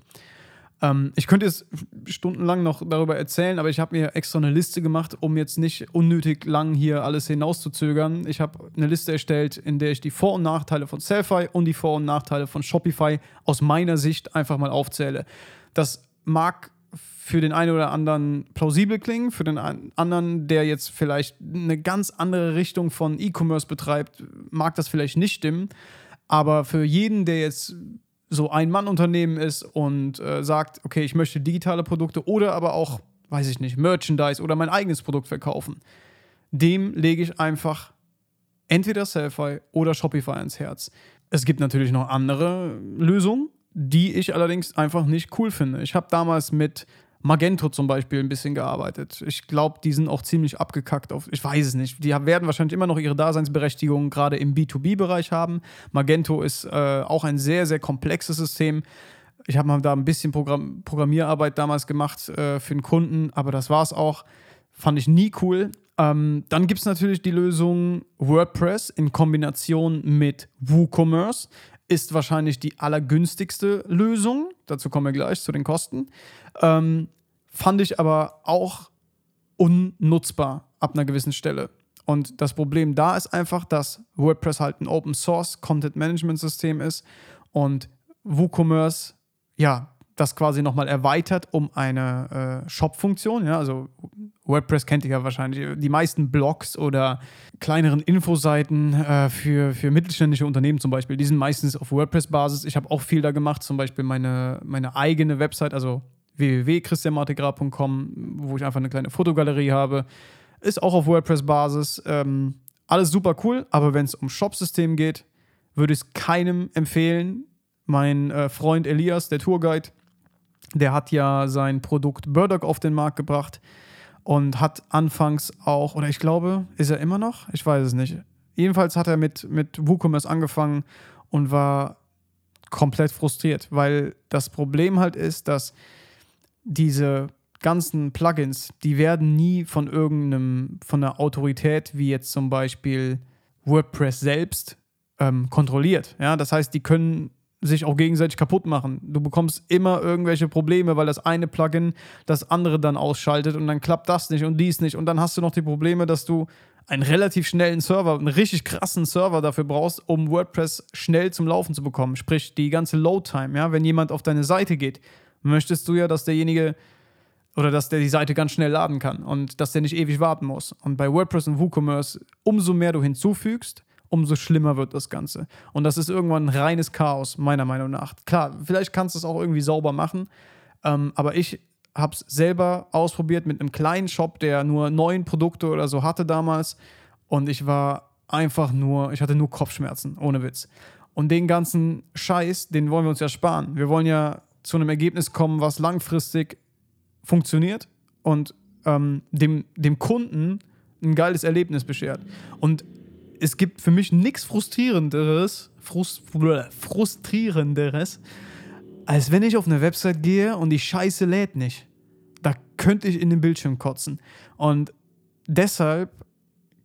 Ähm, ich könnte jetzt stundenlang noch darüber erzählen, aber ich habe mir extra eine Liste gemacht, um jetzt nicht unnötig lang hier alles hinauszuzögern. Ich habe eine Liste erstellt, in der ich die Vor- und Nachteile von Selfie und die Vor- und Nachteile von Shopify aus meiner Sicht einfach mal aufzähle. Das mag für den einen oder anderen plausibel klingen, für den anderen, der jetzt vielleicht eine ganz andere Richtung von E-Commerce betreibt, mag das vielleicht nicht stimmen. Aber für jeden, der jetzt so ein Mann-Unternehmen ist und äh, sagt, okay, ich möchte digitale Produkte oder aber auch, weiß ich nicht, Merchandise oder mein eigenes Produkt verkaufen, dem lege ich einfach entweder Selfie oder Shopify ins Herz. Es gibt natürlich noch andere Lösungen, die ich allerdings einfach nicht cool finde. Ich habe damals mit Magento zum Beispiel ein bisschen gearbeitet. Ich glaube, die sind auch ziemlich abgekackt auf, ich weiß es nicht. Die werden wahrscheinlich immer noch ihre Daseinsberechtigung gerade im B2B-Bereich haben. Magento ist äh, auch ein sehr, sehr komplexes System. Ich habe mal da ein bisschen Programm Programmierarbeit damals gemacht äh, für einen Kunden, aber das war es auch. Fand ich nie cool. Ähm, dann gibt es natürlich die Lösung WordPress in Kombination mit WooCommerce. Ist wahrscheinlich die allergünstigste Lösung. Dazu kommen wir gleich zu den Kosten. Ähm, fand ich aber auch unnutzbar ab einer gewissen Stelle. Und das Problem da ist einfach, dass WordPress halt ein Open Source Content Management System ist und WooCommerce, ja, das quasi nochmal erweitert um eine äh, Shop-Funktion. Ja, also WordPress kennt ihr ja wahrscheinlich. Die meisten Blogs oder kleineren Infoseiten äh, für, für mittelständische Unternehmen zum Beispiel, die sind meistens auf WordPress-Basis. Ich habe auch viel da gemacht, zum Beispiel meine, meine eigene Website, also www.christianmartegra.com, wo ich einfach eine kleine Fotogalerie habe. Ist auch auf WordPress-Basis. Ähm, alles super cool, aber wenn es um Shopsystem geht, würde ich es keinem empfehlen. Mein äh, Freund Elias, der Tourguide, der hat ja sein Produkt Burdock auf den Markt gebracht und hat anfangs auch, oder ich glaube, ist er immer noch? Ich weiß es nicht. Jedenfalls hat er mit, mit WooCommerce angefangen und war komplett frustriert, weil das Problem halt ist, dass diese ganzen Plugins, die werden nie von irgendeinem, von einer Autorität wie jetzt zum Beispiel WordPress selbst ähm, kontrolliert. Ja, das heißt, die können sich auch gegenseitig kaputt machen. Du bekommst immer irgendwelche Probleme, weil das eine Plugin das andere dann ausschaltet und dann klappt das nicht und dies nicht. Und dann hast du noch die Probleme, dass du einen relativ schnellen Server, einen richtig krassen Server dafür brauchst, um WordPress schnell zum Laufen zu bekommen. Sprich, die ganze Load-Time, ja, wenn jemand auf deine Seite geht, möchtest du ja, dass derjenige oder dass der die Seite ganz schnell laden kann und dass der nicht ewig warten muss. Und bei WordPress und WooCommerce, umso mehr du hinzufügst, umso schlimmer wird das Ganze. Und das ist irgendwann ein reines Chaos, meiner Meinung nach. Klar, vielleicht kannst du es auch irgendwie sauber machen, ähm, aber ich habe es selber ausprobiert mit einem kleinen Shop, der nur neun Produkte oder so hatte damals. Und ich war einfach nur, ich hatte nur Kopfschmerzen, ohne Witz. Und den ganzen Scheiß, den wollen wir uns ja sparen. Wir wollen ja zu einem Ergebnis kommen, was langfristig funktioniert und ähm, dem, dem Kunden ein geiles Erlebnis beschert. Und es gibt für mich nichts frustrierenderes, frust, frustrierenderes, als wenn ich auf eine Website gehe und die Scheiße lädt nicht. Da könnte ich in den Bildschirm kotzen. Und deshalb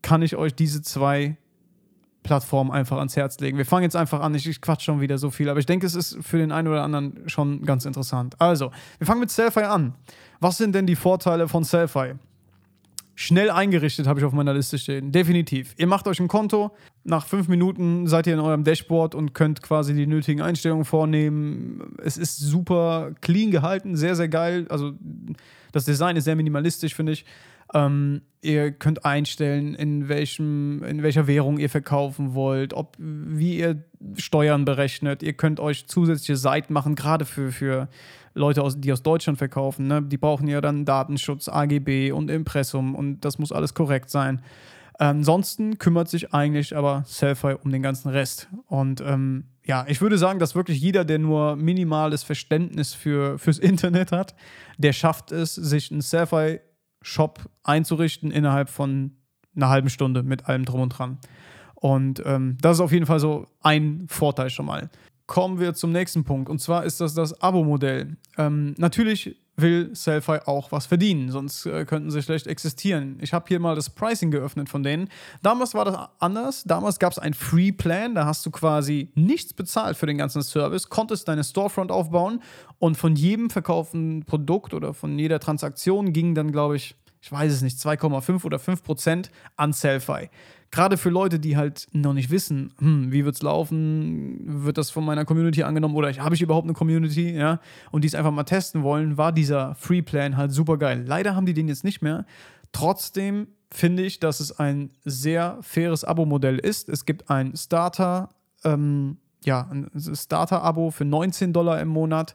kann ich euch diese zwei Plattformen einfach ans Herz legen. Wir fangen jetzt einfach an. Ich, ich quatsch schon wieder so viel, aber ich denke, es ist für den einen oder anderen schon ganz interessant. Also, wir fangen mit Selfie an. Was sind denn die Vorteile von Selfie? Schnell eingerichtet habe ich auf meiner Liste stehen. Definitiv. Ihr macht euch ein Konto. Nach fünf Minuten seid ihr in eurem Dashboard und könnt quasi die nötigen Einstellungen vornehmen. Es ist super clean gehalten, sehr, sehr geil. Also das Design ist sehr minimalistisch, finde ich. Ähm, ihr könnt einstellen, in, welchem, in welcher Währung ihr verkaufen wollt, ob, wie ihr Steuern berechnet. Ihr könnt euch zusätzliche Seiten machen, gerade für, für Leute, aus, die aus Deutschland verkaufen. Ne? Die brauchen ja dann Datenschutz, AGB und Impressum und das muss alles korrekt sein. Ansonsten kümmert sich eigentlich aber Selfie um den ganzen Rest. Und ähm, ja, ich würde sagen, dass wirklich jeder, der nur minimales Verständnis für, fürs Internet hat, der schafft es, sich einen Selfie Shop einzurichten innerhalb von einer halben Stunde mit allem drum und dran. Und ähm, das ist auf jeden Fall so ein Vorteil schon mal. Kommen wir zum nächsten Punkt und zwar ist das das Abo-Modell. Ähm, natürlich will Selfie auch was verdienen, sonst äh, könnten sie schlecht existieren. Ich habe hier mal das Pricing geöffnet von denen. Damals war das anders. Damals gab es ein Free Plan, da hast du quasi nichts bezahlt für den ganzen Service, konntest deine Storefront aufbauen und von jedem verkauften Produkt oder von jeder Transaktion ging dann, glaube ich, ich weiß es nicht, 2,5 oder 5 Prozent an Selfie. Gerade für Leute, die halt noch nicht wissen, hm, wie es laufen, wird das von meiner Community angenommen oder habe ich überhaupt eine Community, ja, und die es einfach mal testen wollen, war dieser Free Plan halt super geil. Leider haben die den jetzt nicht mehr. Trotzdem finde ich, dass es ein sehr faires Abo-Modell ist. Es gibt ein Starter, ähm, ja, ein Starter-Abo für 19 Dollar im Monat.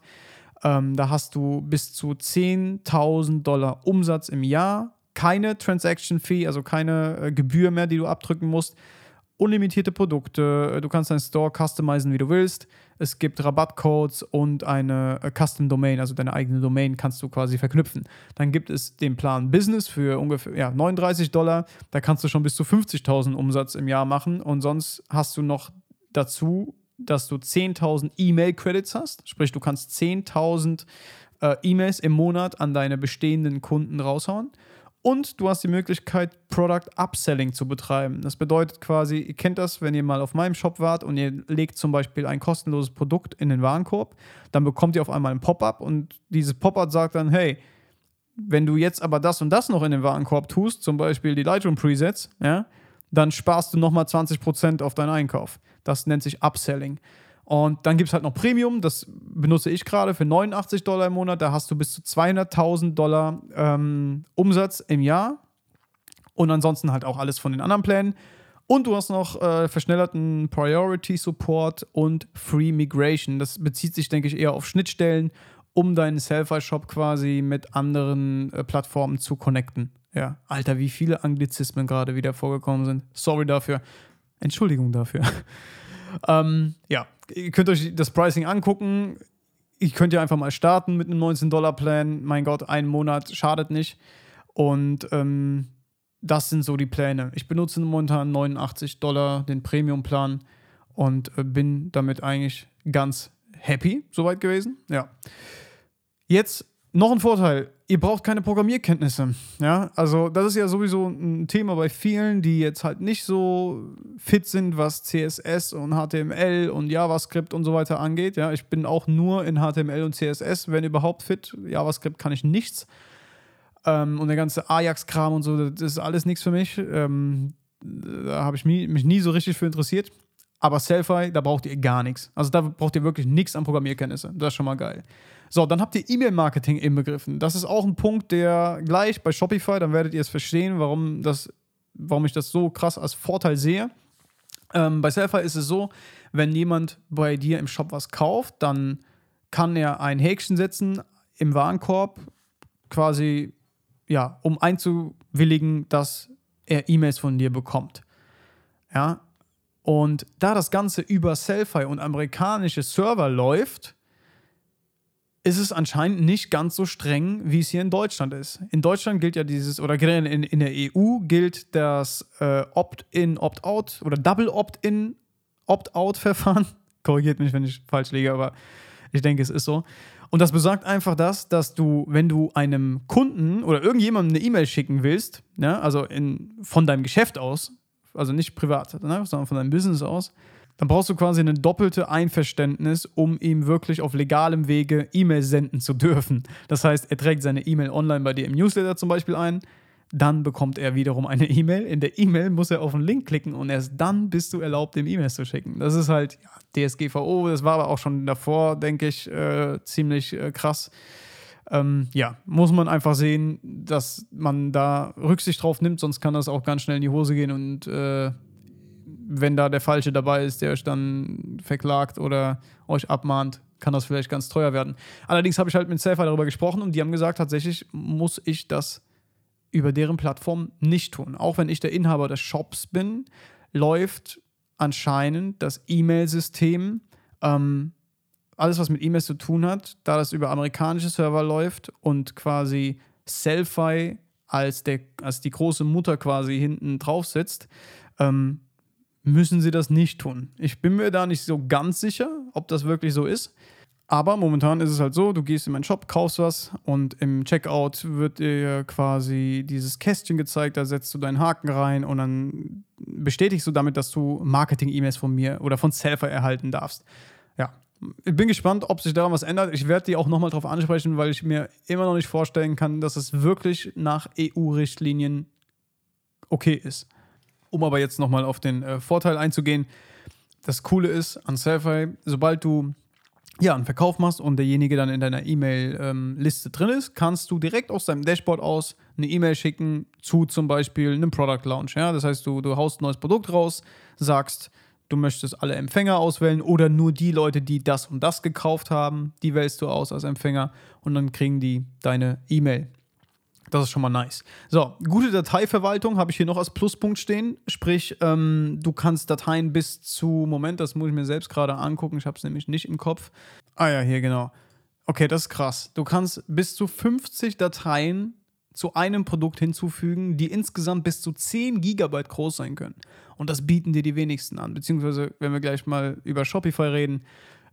Ähm, da hast du bis zu 10.000 Dollar Umsatz im Jahr, keine Transaction Fee, also keine äh, Gebühr mehr, die du abdrücken musst. Unlimitierte Produkte, du kannst deinen Store customizen, wie du willst. Es gibt Rabattcodes und eine äh, Custom Domain, also deine eigene Domain kannst du quasi verknüpfen. Dann gibt es den Plan Business für ungefähr ja, 39 Dollar. Da kannst du schon bis zu 50.000 Umsatz im Jahr machen und sonst hast du noch dazu dass du 10.000 E-Mail-Credits hast. Sprich, du kannst 10.000 äh, E-Mails im Monat an deine bestehenden Kunden raushauen. Und du hast die Möglichkeit, Product Upselling zu betreiben. Das bedeutet quasi, ihr kennt das, wenn ihr mal auf meinem Shop wart und ihr legt zum Beispiel ein kostenloses Produkt in den Warenkorb, dann bekommt ihr auf einmal ein Pop-up und dieses Pop-up sagt dann, hey, wenn du jetzt aber das und das noch in den Warenkorb tust, zum Beispiel die Lightroom Presets, ja, dann sparst du nochmal 20% auf deinen Einkauf. Das nennt sich Upselling. Und dann gibt es halt noch Premium, das benutze ich gerade für 89 Dollar im Monat. Da hast du bis zu 200.000 Dollar ähm, Umsatz im Jahr. Und ansonsten halt auch alles von den anderen Plänen. Und du hast noch äh, verschnellerten Priority Support und Free Migration. Das bezieht sich, denke ich, eher auf Schnittstellen, um deinen Selfie-Shop quasi mit anderen äh, Plattformen zu connecten. Ja, Alter, wie viele Anglizismen gerade wieder vorgekommen sind. Sorry dafür. Entschuldigung dafür. ähm, ja, ihr könnt euch das Pricing angucken. Ich könnt ja einfach mal starten mit einem 19-Dollar-Plan. Mein Gott, ein Monat schadet nicht. Und ähm, das sind so die Pläne. Ich benutze momentan 89 Dollar den Premium-Plan und äh, bin damit eigentlich ganz happy soweit gewesen. Ja. Jetzt Noch ein Vorteil, ihr braucht keine Programmierkenntnisse. Ja, also das ist ja sowieso ein Thema bei vielen, die jetzt halt nicht so fit sind, was CSS und HTML und JavaScript und so weiter angeht. Ja, ich bin auch nur in HTML und CSS, wenn überhaupt fit. JavaScript kann ich nichts. Ähm, und der ganze Ajax-Kram und so, das ist alles nichts für mich. Ähm, da habe ich mich, nie so richtig für interessiert. Aber Selfie, da braucht ihr gar nichts. Also da braucht ihr wirklich nichts an Programmierkenntnisse. Das ist schon mal geil. So, dann habt ihr E-Mail-Marketing inbegriffen. Das ist auch ein Punkt, der gleich bei Shopify, dann werdet ihr es verstehen, warum, das, warum ich das so krass als Vorteil sehe. Ähm, bei Selfie ist es so, wenn jemand bei dir im Shop was kauft, dann kann er ein Häkchen setzen im Warenkorb, quasi, ja, um einzuwilligen, dass er E-Mails von dir bekommt. Ja, und da das Ganze über Selfie und amerikanische Server läuft, ist es anscheinend nicht ganz so streng, wie es hier in Deutschland ist. In Deutschland gilt ja dieses, oder generell in, in der EU gilt das äh, Opt-in, Opt-out oder Double Opt-in, Opt-out-Verfahren. Korrigiert mich, wenn ich falsch liege, aber ich denke, es ist so. Und das besagt einfach das, dass du, wenn du einem Kunden oder irgendjemandem eine E-Mail schicken willst, ja, also in, von deinem Geschäft aus, also nicht privat, ne, sondern von deinem Business aus, dann brauchst du quasi eine doppelte Einverständnis, um ihm wirklich auf legalem Wege E-Mail senden zu dürfen. Das heißt, er trägt seine E-Mail online bei dir im Newsletter zum Beispiel ein, dann bekommt er wiederum eine E-Mail. In der E-Mail muss er auf einen Link klicken und erst dann bist du erlaubt, ihm E-Mails zu schicken. Das ist halt ja, DSGVO, das war aber auch schon davor, denke ich, äh, ziemlich äh, krass ähm, ja, muss man einfach sehen, dass man da Rücksicht drauf nimmt, sonst kann das auch ganz schnell in die Hose gehen und äh, wenn da der Falsche dabei ist, der euch dann verklagt oder euch abmahnt, kann das vielleicht ganz teuer werden. Allerdings habe ich halt mit Safer darüber gesprochen und die haben gesagt, tatsächlich muss ich das über deren Plattform nicht tun. Auch wenn ich der Inhaber des Shops bin, läuft anscheinend das E-Mail-System ähm, alles, was mit E-Mails zu tun hat, da das über amerikanische Server läuft und quasi Selfie als, der, als die große Mutter quasi hinten drauf sitzt, ähm, müssen sie das nicht tun. Ich bin mir da nicht so ganz sicher, ob das wirklich so ist. Aber momentan ist es halt so, du gehst in meinen Shop, kaufst was und im Checkout wird dir quasi dieses Kästchen gezeigt, da setzt du deinen Haken rein und dann bestätigst du damit, dass du Marketing-E-Mails von mir oder von Selfie erhalten darfst. Ja, ich bin gespannt, ob sich daran was ändert. Ich werde die auch nochmal drauf ansprechen, weil ich mir immer noch nicht vorstellen kann, dass es wirklich nach EU-Richtlinien okay ist. Um aber jetzt nochmal auf den äh, Vorteil einzugehen. Das Coole ist an Selfie, sobald du ja, einen Verkauf machst und derjenige dann in deiner E-Mail-Liste ähm, drin ist, kannst du direkt aus deinem Dashboard aus eine E-Mail schicken zu zum Beispiel einem Product Launch. Ja? Das heißt, du, du haust ein neues Produkt raus, sagst, du möchtest alle Empfänger auswählen oder nur die Leute, die das und das gekauft haben, die wählst du aus als Empfänger und dann kriegen die deine E-Mail. Das ist schon mal nice. So, gute Dateiverwaltung habe ich hier noch als Pluspunkt stehen. Sprich, ähm, du kannst Dateien bis zu, Moment, das muss ich mir selbst gerade angucken, ich habe es nämlich nicht im Kopf. Ah ja, hier genau. Okay, das ist krass. Du kannst bis zu 50 Dateien zu einem Produkt hinzufügen, die insgesamt bis zu 10 Gigabyte groß sein können. Und das bieten dir die wenigsten an. Beziehungsweise, wenn wir gleich mal über Shopify reden,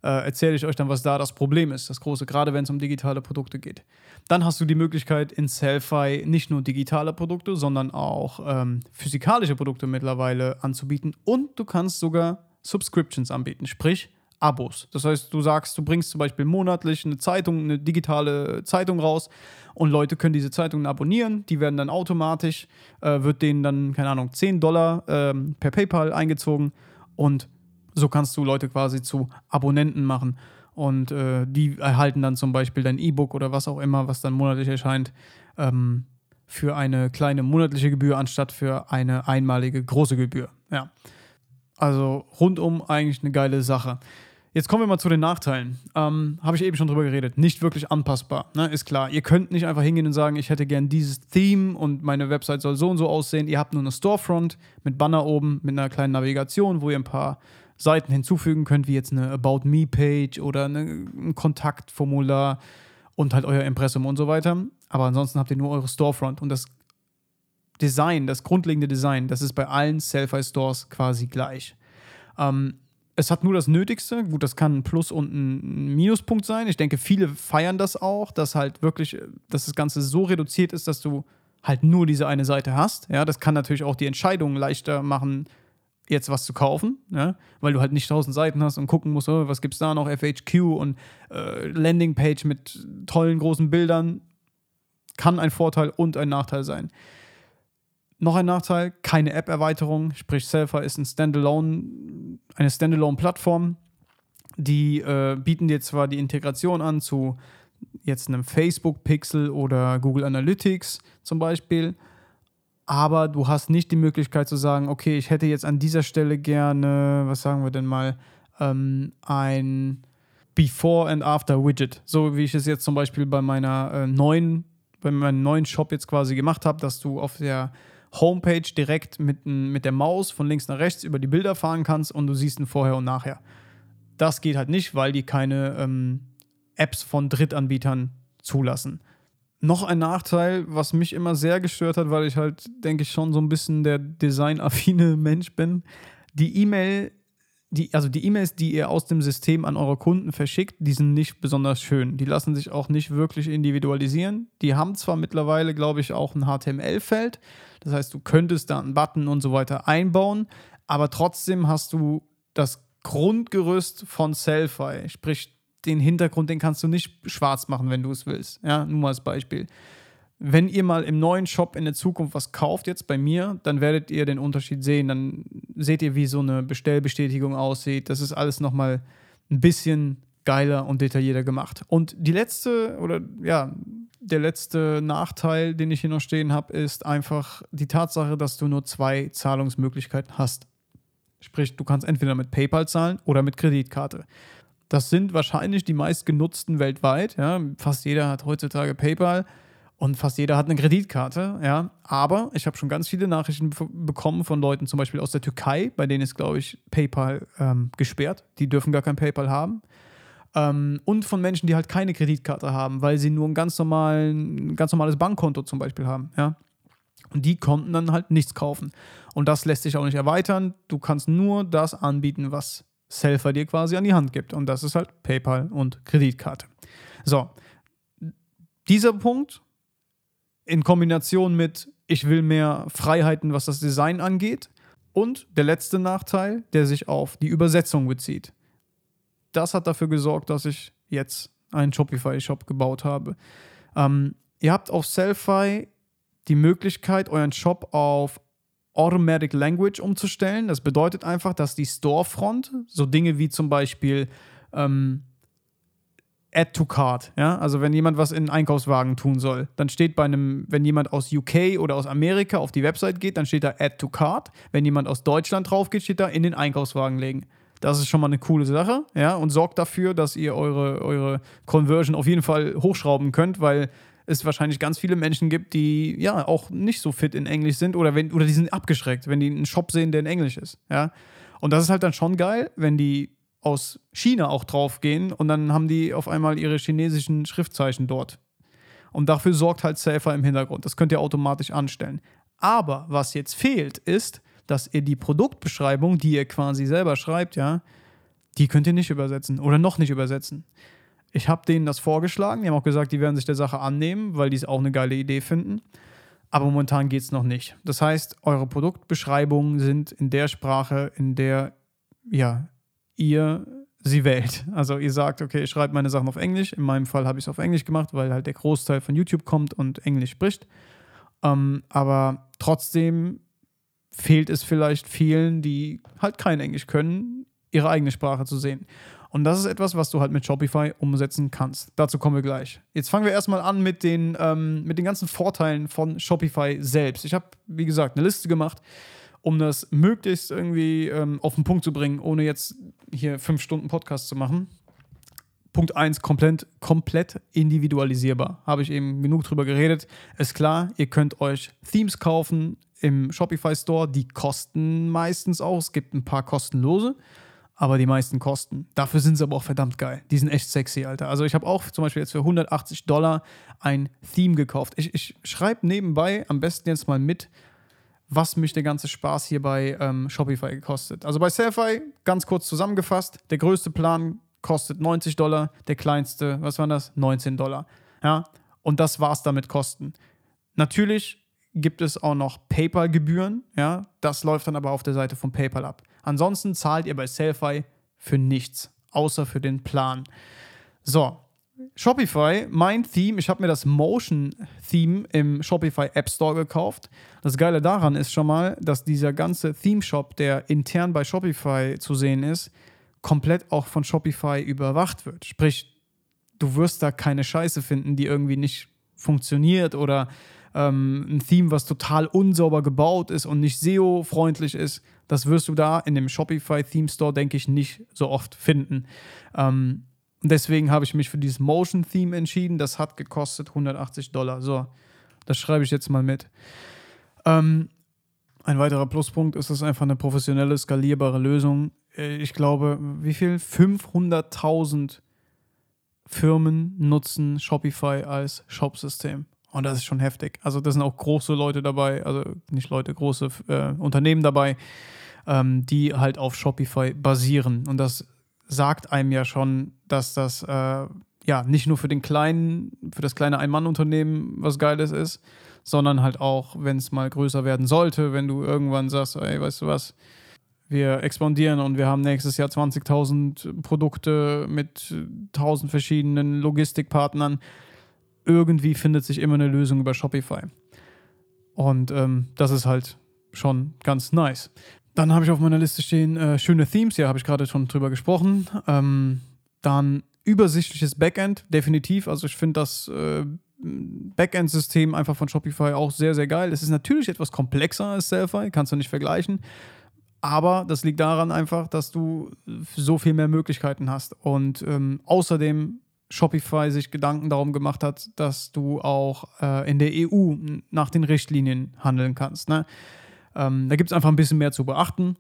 äh, erzähle ich euch dann, was da das Problem ist, das große, gerade wenn es um digitale Produkte geht. Dann hast du die Möglichkeit, in Selfie nicht nur digitale Produkte, sondern auch ähm, physikalische Produkte mittlerweile anzubieten. Und du kannst sogar Subscriptions anbieten, sprich Abos. Das heißt, du sagst, du bringst zum Beispiel monatlich eine Zeitung, eine digitale Zeitung raus und Leute können diese Zeitungen abonnieren. Die werden dann automatisch, äh, wird denen dann, keine Ahnung, 10 Dollar äh, per PayPal eingezogen und so kannst du Leute quasi zu Abonnenten machen. Und äh, die erhalten dann zum Beispiel dein E-Book oder was auch immer, was dann monatlich erscheint, ähm, für eine kleine monatliche Gebühr anstatt für eine einmalige große Gebühr. Ja. Also rundum eigentlich eine geile Sache. Jetzt kommen wir mal zu den Nachteilen. Ähm, Habe ich eben schon drüber geredet. Nicht wirklich anpassbar. Ne? Ist klar. Ihr könnt nicht einfach hingehen und sagen, ich hätte gern dieses Theme und meine Website soll so und so aussehen. Ihr habt nur eine Storefront mit Banner oben, mit einer kleinen Navigation, wo ihr ein paar Seiten hinzufügen könnt, wie jetzt eine About Me Page oder eine, ein Kontaktformular und halt euer Impressum und so weiter. Aber ansonsten habt ihr nur eure Storefront und das Design, das grundlegende Design, das ist bei allen Selfie Stores quasi gleich. Ähm, es hat nur das Nötigste. Gut, das kann ein Plus und ein Minuspunkt sein. Ich denke, viele feiern das auch, dass halt wirklich, dass das Ganze so reduziert ist, dass du halt nur diese eine Seite hast. Ja, das kann natürlich auch die Entscheidung leichter machen, jetzt was zu kaufen, ja? weil du halt nicht tausend Seiten hast und gucken musst, oh, was es da noch, FHQ und äh, Landingpage mit tollen großen Bildern. Kann ein Vorteil und ein Nachteil sein. Noch ein Nachteil, keine App-Erweiterung, sprich Selfie ist ein Standalone, eine Standalone-Plattform. Die äh, bieten dir zwar die Integration an zu jetzt einem Facebook-Pixel oder Google Analytics zum Beispiel, aber du hast nicht die Möglichkeit zu sagen, okay, ich hätte jetzt an dieser Stelle gerne, was sagen wir denn mal, ähm, ein Before and After Widget, so wie ich es jetzt zum Beispiel bei meiner äh, neuen, bei meinem neuen Shop jetzt quasi gemacht habe, dass du auf der Homepage direkt mit, mit der Maus von links nach rechts über die Bilder fahren kannst und du siehst ein Vorher und Nachher. Das geht halt nicht, weil die keine ähm, Apps von Drittanbietern zulassen. Noch ein Nachteil, was mich immer sehr gestört hat, weil ich halt, denke ich, schon so ein bisschen der designaffine Mensch bin. Die E-Mail die, also die E-Mails, die ihr aus dem System an eure Kunden verschickt, die sind nicht besonders schön. Die lassen sich auch nicht wirklich individualisieren. Die haben zwar mittlerweile, glaube ich, auch ein HTML-Feld. Das heißt, du könntest da einen Button und so weiter einbauen, aber trotzdem hast du das Grundgerüst von Selfie, sprich den Hintergrund, den kannst du nicht schwarz machen, wenn du es willst. Ja, nur mal als Beispiel wenn ihr mal im neuen Shop in der Zukunft was kauft, jetzt bei mir, dann werdet ihr den Unterschied sehen. Dann seht ihr, wie so eine Bestellbestätigung aussieht. Das ist alles nochmal ein bisschen geiler und detaillierter gemacht. Und die letzte, oder ja, der letzte Nachteil, den ich hier noch stehen habe, ist einfach die Tatsache, dass du nur zwei Zahlungsmöglichkeiten hast. Sprich, du kannst entweder mit PayPal zahlen oder mit Kreditkarte. Das sind wahrscheinlich die meistgenutzten weltweit. Ja. Fast jeder hat heutzutage PayPal. Und fast jeder hat eine Kreditkarte, ja. Aber ich habe schon ganz viele Nachrichten bekommen von Leuten, zum Beispiel aus der Türkei, bei denen ist, glaube ich, PayPal ähm, gesperrt. Die dürfen gar kein PayPal haben. Ähm, und von Menschen, die halt keine Kreditkarte haben, weil sie nur ein ganz, normalen, ein ganz normales Bankkonto zum Beispiel haben, ja. Und die konnten dann halt nichts kaufen. Und das lässt sich auch nicht erweitern. Du kannst nur das anbieten, was Selfer dir quasi an die Hand gibt. Und das ist halt PayPal und Kreditkarte. So, dieser Punkt in Kombination mit, ich will mehr Freiheiten, was das Design angeht. Und der letzte Nachteil, der sich auf die Übersetzung bezieht. Das hat dafür gesorgt, dass ich jetzt einen Shopify-Shop gebaut habe. Ähm, ihr habt auf Selfie die Möglichkeit, euren Shop auf Automatic Language umzustellen. Das bedeutet einfach, dass die Storefront, so Dinge wie zum Beispiel ähm, Add to Cart. Ja? Also wenn jemand was in einen Einkaufswagen tun soll, dann steht bei einem, wenn jemand aus UK oder aus Amerika auf die Website geht, dann steht da Add to Cart. Wenn jemand aus Deutschland drauf geht, steht da in den Einkaufswagen legen. Das ist schon mal eine coole Sache, ja, und sorgt dafür, dass ihr eure, eure Conversion auf jeden Fall hochschrauben könnt, weil es wahrscheinlich ganz viele Menschen gibt, die ja auch nicht so fit in Englisch sind oder wenn oder die sind abgeschreckt, wenn die einen Shop sehen, der in Englisch ist, ja. Und das ist halt dann schon geil, wenn die aus China auch draufgehen und dann haben die auf einmal ihre chinesischen Schriftzeichen dort. Und dafür sorgt halt Safer im Hintergrund. Das könnt ihr automatisch anstellen. Aber was jetzt fehlt, ist, dass ihr die Produktbeschreibung, die ihr quasi selber schreibt, ja, die könnt ihr nicht übersetzen oder noch nicht übersetzen. Ich habe denen das vorgeschlagen. Die haben auch gesagt, die werden sich der Sache annehmen, weil die es auch eine geile Idee finden. Aber momentan geht es noch nicht. Das heißt, eure Produktbeschreibungen sind in der Sprache, in der ja, ihr sie wählt. Also ihr sagt, okay, ich schreibe meine Sachen auf Englisch. In meinem Fall habe ich es auf Englisch gemacht, weil halt der Großteil von YouTube kommt und Englisch spricht. Ähm, aber trotzdem fehlt es vielleicht vielen, die halt kein Englisch können, ihre eigene Sprache zu sehen. Und das ist etwas, was du halt mit Shopify umsetzen kannst. Dazu kommen wir gleich. Jetzt fangen wir erstmal an mit den, ähm, mit den ganzen Vorteilen von Shopify selbst. Ich habe, wie gesagt, eine Liste gemacht um das möglichst irgendwie ähm, auf den Punkt zu bringen, ohne jetzt hier fünf Stunden Podcast zu machen. Punkt 1, komplett, komplett individualisierbar. Habe ich eben genug drüber geredet. Ist klar, ihr könnt euch Themes kaufen im Shopify Store. Die kosten meistens auch. Es gibt ein paar kostenlose, aber die meisten kosten. Dafür sind sie aber auch verdammt geil. Die sind echt sexy, Alter. Also ich habe auch zum Beispiel jetzt für 180 Dollar ein Theme gekauft. Ich, ich schreibe nebenbei am besten jetzt mal mit, was mich der ganze Spaß hier bei ähm, Shopify gekostet. Also bei Selfie, ganz kurz zusammengefasst, der größte Plan kostet 90 Dollar, der kleinste, was waren das? 19 Dollar. Ja, und das war's damit Kosten. Natürlich gibt es auch noch PayPal-Gebühren, ja, das läuft dann aber auf der Seite von PayPal ab. Ansonsten zahlt ihr bei Selfie für nichts, außer für den Plan. So, Shopify, mein Theme, ich habe mir das Motion-Theme im Shopify App Store gekauft. Das Geile daran ist schon mal, dass dieser ganze Theme-Shop, der intern bei Shopify zu sehen ist, komplett auch von Shopify überwacht wird. Sprich, du wirst da keine Scheiße finden, die irgendwie nicht funktioniert oder ähm, ein Theme, was total unsauber gebaut ist und nicht SEO-freundlich ist. Das wirst du da in dem Shopify Theme Store, denke ich, nicht so oft finden. Ähm, deswegen habe ich mich für dieses Motion Theme entschieden. Das hat gekostet 180 Dollar. So, das schreibe ich jetzt mal mit. Ähm, ein weiterer Pluspunkt ist es einfach eine professionelle, skalierbare Lösung. Äh, ich glaube, wie viel? 500.000 Firmen nutzen Shopify als Shopsystem. Und das ist schon heftig. Also, da sind auch große Leute dabei, also nicht Leute, große äh, Unternehmen dabei, ähm, die halt auf Shopify basieren. Und das sagt einem ja schon, dass das äh, ja nicht nur für den kleinen, für das kleine Ein-Mann-Unternehmen was Geiles ist, sondern halt auch, wenn es mal größer werden sollte, wenn du irgendwann sagst, ey, weißt du was, wir expandieren und wir haben nächstes Jahr 20.000 Produkte mit 1.000 verschiedenen Logistikpartnern. Irgendwie findet sich immer eine Lösung über Shopify. Und ähm, das ist halt schon ganz nice. Dann habe ich auf meiner Liste stehen äh, schöne Themes, ja, habe ich gerade schon drüber gesprochen. Ähm, dann übersichtliches Backend, definitiv. Also ich finde das äh, Backend-System einfach von Shopify auch sehr, sehr geil. Es ist natürlich etwas komplexer als Selfie, kannst du nicht vergleichen. Aber das liegt daran einfach, dass du so viel mehr Möglichkeiten hast. Und ähm, außerdem Shopify sich Gedanken darum gemacht hat, dass du auch äh, in der EU nach den Richtlinien handeln kannst. Ne? Ähm, da gibt es einfach ein bisschen mehr zu beachten.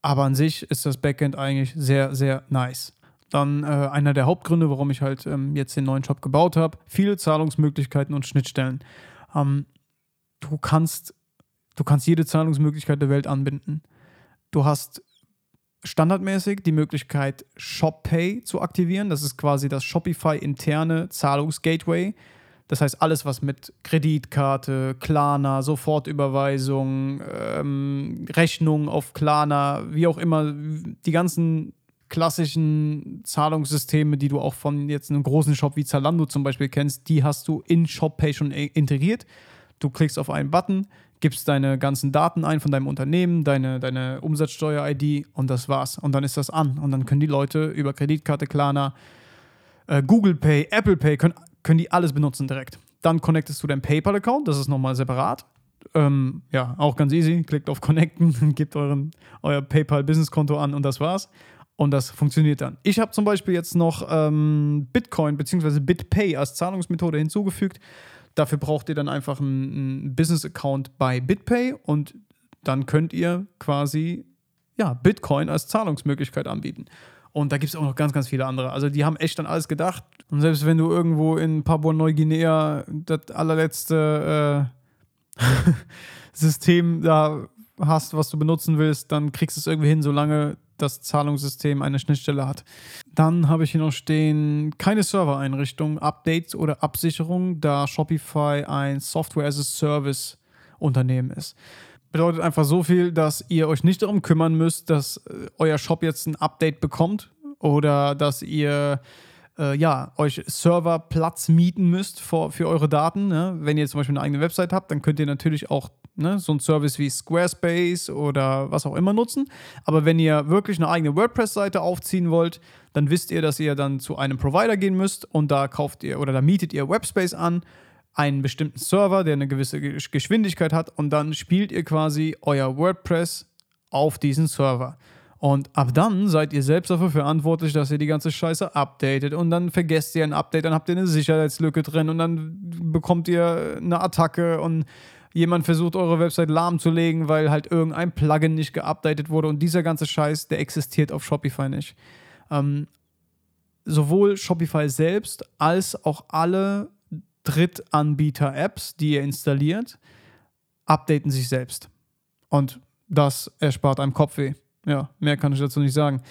Aber an sich ist das Backend eigentlich sehr, sehr nice. Dann äh, einer der Hauptgründe, warum ich halt ähm, jetzt den neuen Shop gebaut habe, viele Zahlungsmöglichkeiten und Schnittstellen. Ähm, du kannst, du kannst jede Zahlungsmöglichkeit der Welt anbinden. Du hast standardmäßig die Möglichkeit, ShopPay zu aktivieren. Das ist quasi das Shopify interne Zahlungsgateway. Das heißt, alles, was mit Kreditkarte, Klarna, Sofortüberweisung, ähm, Rechnung auf Klarna, wie auch immer, die ganzen klassischen Zahlungssysteme, die du auch von jetzt einem großen Shop wie Zalando zum Beispiel kennst, die hast du in ShopPay schon integriert. Du klickst auf einen Button, gibst deine ganzen Daten ein von deinem Unternehmen, deine, deine Umsatzsteuer-ID und das war's. Und dann ist das an. Und dann können die Leute über Kreditkarte, Klarna, äh, Google Pay, Apple Pay, können können die alles benutzen direkt. Dann connectest du deinen PayPal-Account, das ist nochmal separat. Ähm, ja, auch ganz easy. Klickt auf Connecten, gebt euren, euer PayPal-Business-Konto an und das war's. Und das funktioniert dann. Ich habe zum Beispiel jetzt noch ähm, Bitcoin bzw. BitPay als Zahlungsmethode hinzugefügt. Dafür braucht ihr dann einfach einen, Business-Account bei BitPay und dann könnt ihr quasi ja, Bitcoin als Zahlungsmöglichkeit anbieten. Und da gibt es auch noch ganz, ganz viele andere. Also die haben echt an alles gedacht. Und selbst wenn du irgendwo in Papua-Neuguinea das allerletzte äh, System da hast, was du benutzen willst, dann kriegst du es irgendwie hin, solange das Zahlungssystem eine Schnittstelle hat. Dann habe ich hier noch stehen, keine Servereinrichtung, Updates oder Absicherung, da Shopify ein Software-as-a-Service-Unternehmen ist bedeutet einfach so viel, dass ihr euch nicht darum kümmern müsst, dass äh, euer Shop jetzt ein Update bekommt oder dass ihr äh, ja, euch Serverplatz mieten müsst für, für eure Daten. Ne? Wenn ihr zum Beispiel eine eigene Website habt, dann könnt ihr natürlich auch ne, so einen Service wie Squarespace oder was auch immer nutzen. Aber wenn ihr wirklich eine eigene WordPress-Seite aufziehen wollt, dann wisst ihr, dass ihr dann zu einem Provider gehen müsst und da kauft ihr oder da mietet ihr Webspace an einen bestimmten Server, der eine gewisse Geschwindigkeit hat und dann spielt ihr quasi euer WordPress auf diesen Server. Und ab dann seid ihr selbst dafür verantwortlich, dass ihr die ganze Scheiße updatet und dann vergesst ihr ein Update, dann habt ihr eine Sicherheitslücke drin und dann bekommt ihr eine Attacke und jemand versucht eure Website lahmzulegen, weil halt irgendein Plugin nicht geupdatet wurde und dieser ganze Scheiß, der existiert auf Shopify nicht. Ähm, sowohl Shopify selbst als auch alle Drittanbieter-Apps, die ihr installiert, updaten sich selbst. Und das erspart einem Kopfweh. Ja, mehr kann ich dazu nicht sagen.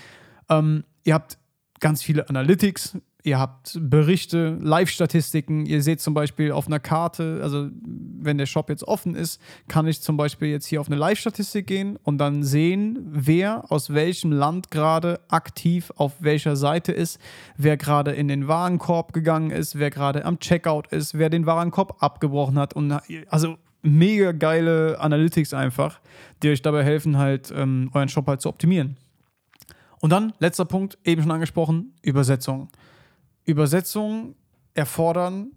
Ähm, ihr habt ganz viele Analytics, ihr habt Berichte, Live-Statistiken. Ihr seht zum Beispiel auf einer Karte, also wenn der Shop jetzt offen ist, kann ich zum Beispiel jetzt hier auf eine Live-Statistik gehen und dann sehen, wer aus welchem Land gerade aktiv auf welcher Seite ist, wer gerade in den Warenkorb gegangen ist, wer gerade am Checkout ist, wer den Warenkorb abgebrochen hat. Und also mega geile Analytics einfach, die euch dabei helfen, halt ähm, euren Shop halt zu optimieren. Und dann, letzter Punkt, eben schon angesprochen, Übersetzung. Übersetzungen erfordern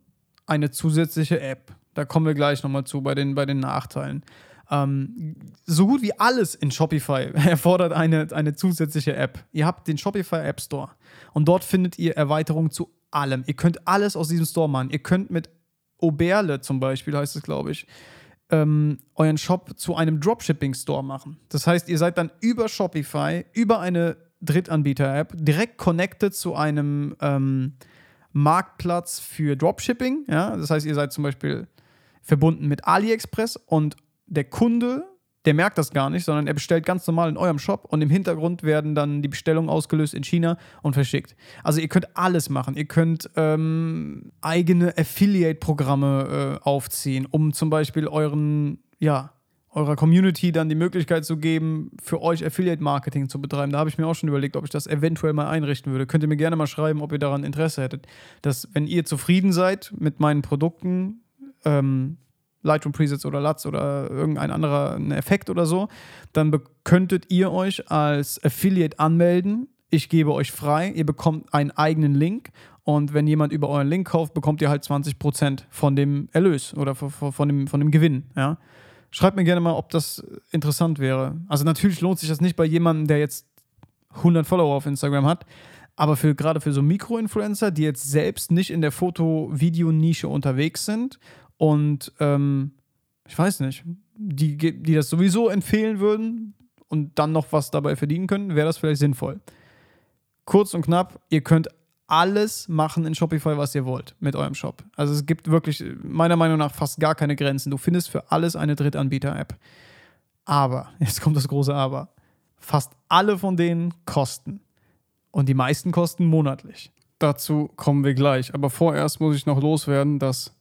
eine zusätzliche App. Da kommen wir gleich nochmal zu bei den, bei den Nachteilen. Ähm, so gut wie alles in Shopify erfordert eine, eine zusätzliche App. Ihr habt den Shopify App Store und dort findet ihr Erweiterungen zu allem. Ihr könnt alles aus diesem Store machen. Ihr könnt mit Oberle zum Beispiel, heißt es, glaube ich, ähm, euren Shop zu einem Dropshipping-Store machen. Das heißt, ihr seid dann über Shopify, über eine Drittanbieter-App, direkt connected zu einem ähm, Marktplatz für Dropshipping. Ja? Das heißt, ihr seid zum Beispiel verbunden mit AliExpress und der Kunde, der merkt das gar nicht, sondern er bestellt ganz normal in eurem Shop und im Hintergrund werden dann die Bestellungen ausgelöst in China und verschickt. Also ihr könnt alles machen. Ihr könnt ähm, eigene Affiliate-Programme äh, aufziehen, um zum Beispiel euren, ja, eurer Community dann die Möglichkeit zu geben, für euch Affiliate-Marketing zu betreiben. Da habe ich mir auch schon überlegt, ob ich das eventuell mal einrichten würde. Könnt ihr mir gerne mal schreiben, ob ihr daran Interesse hättet. Dass, wenn ihr zufrieden seid mit meinen Produkten, ähm, Lightroom Presets oder LUTs oder irgendein anderer Effekt oder so, dann könntet ihr euch als Affiliate anmelden. Ich gebe euch frei, ihr bekommt einen eigenen Link und wenn jemand über euren Link kauft, bekommt ihr halt 20% von dem Erlös oder von dem, von dem Gewinn. Ja? Schreibt mir gerne mal, ob das interessant wäre. Also natürlich lohnt sich das nicht bei jemandem, der jetzt 100 Follower auf Instagram hat, aber für gerade für so Mikroinfluencer, die jetzt selbst nicht in der Foto-Video-Nische unterwegs sind und ähm, ich weiß nicht, die, die das sowieso empfehlen würden und dann noch was dabei verdienen können, wäre das vielleicht sinnvoll. Kurz und knapp, ihr könnt alles machen in Shopify, was ihr wollt mit eurem Shop. Also es gibt wirklich meiner Meinung nach fast gar keine Grenzen. Du findest für alles eine Drittanbieter-App. Aber, jetzt kommt das große Aber, fast alle von denen kosten. Und die meisten kosten monatlich. Dazu kommen wir gleich. Aber vorerst muss ich noch loswerden, dass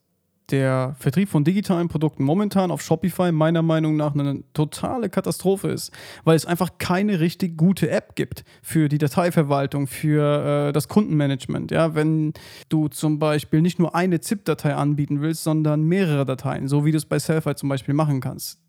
der Vertrieb von digitalen Produkten momentan auf Shopify meiner Meinung nach eine totale Katastrophe ist, weil es einfach keine richtig gute App gibt für die Dateiverwaltung, für äh, das Kundenmanagement. Ja, wenn du zum Beispiel nicht nur eine ZIP-Datei anbieten willst, sondern mehrere Dateien, so wie du es bei Selfie zum Beispiel machen kannst.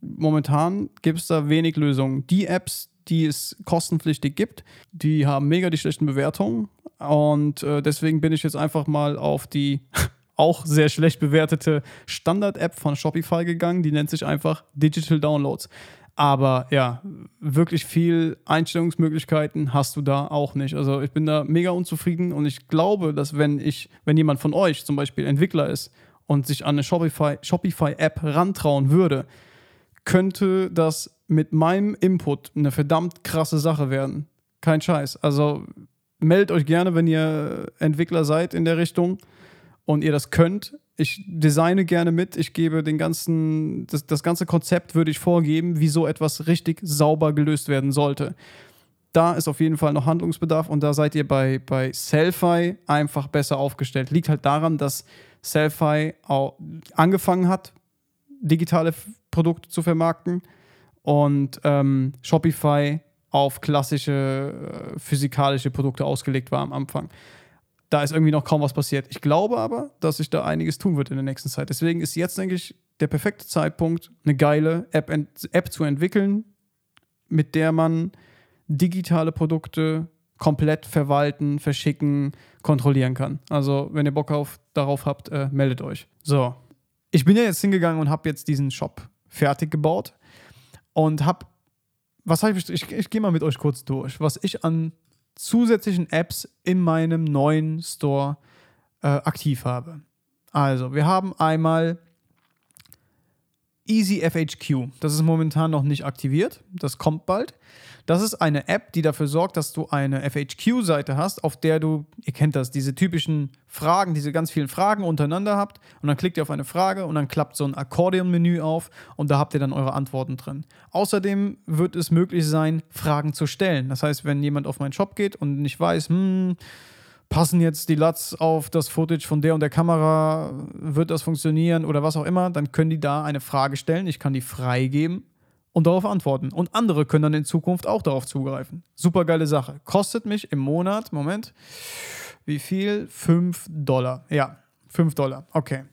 Momentan gibt es da wenig Lösungen. Die Apps, die es kostenpflichtig gibt, die haben mega die schlechten Bewertungen. Und äh, deswegen bin ich jetzt einfach mal auf die auch sehr schlecht bewertete Standard-App von Shopify gegangen. Die nennt sich einfach Digital Downloads. Aber ja, wirklich viel Einstellungsmöglichkeiten hast du da auch nicht. Also ich bin da mega unzufrieden und ich glaube, dass wenn ich, wenn jemand von euch zum Beispiel Entwickler ist und sich an eine Shopify, Shopify-App rantrauen würde, könnte das mit meinem Input eine verdammt krasse Sache werden. Kein Scheiß. Also meldet euch gerne, wenn ihr Entwickler seid in der Richtung und ihr das könnt. Ich designe gerne mit. Ich gebe den ganzen, das, das ganze Konzept würde ich vorgeben, wie so etwas richtig sauber gelöst werden sollte. Da ist auf jeden Fall noch Handlungsbedarf und da seid ihr bei, bei Selfie einfach besser aufgestellt. Liegt halt daran, dass Selfie angefangen hat, digitale Produkte zu vermarkten und ähm, Shopify auf klassische äh, physikalische Produkte ausgelegt war am Anfang da ist irgendwie noch kaum was passiert. Ich glaube aber, dass sich da einiges tun wird in der nächsten Zeit. Deswegen ist jetzt, denke ich, der perfekte Zeitpunkt, eine geile App, App zu entwickeln, mit der man digitale Produkte komplett verwalten, verschicken, kontrollieren kann. Also, wenn ihr Bock auf, darauf habt, äh, meldet euch. So, ich bin ja jetzt hingegangen und habe jetzt diesen Shop fertig gebaut und habe, was habe ich, ich, ich gehe mal mit euch kurz durch, was ich an zusätzlichen Apps in meinem neuen Store äh, aktiv habe. Also, wir haben einmal Easy FHQ. Das ist momentan noch nicht aktiviert. Das kommt bald. Das ist eine App, die dafür sorgt, dass du eine FHQ-Seite hast, auf der du, ihr kennt das, diese typischen Fragen, diese ganz vielen Fragen untereinander habt. Und dann klickt ihr auf eine Frage und dann klappt so ein Akkordeon-Menü auf und da habt ihr dann eure Antworten drin. Außerdem wird es möglich sein, Fragen zu stellen. Das heißt, wenn jemand auf meinen Shop geht und nicht weiß, hm, passen jetzt die LUTs auf das Footage von der und der Kamera, wird das funktionieren oder was auch immer, dann können die da eine Frage stellen. Ich kann die freigeben und darauf antworten. Und andere können dann in Zukunft auch darauf zugreifen. Super geile Sache. Kostet mich im Monat, Moment, wie viel? 5 Dollar. Ja, 5 Dollar. Okay.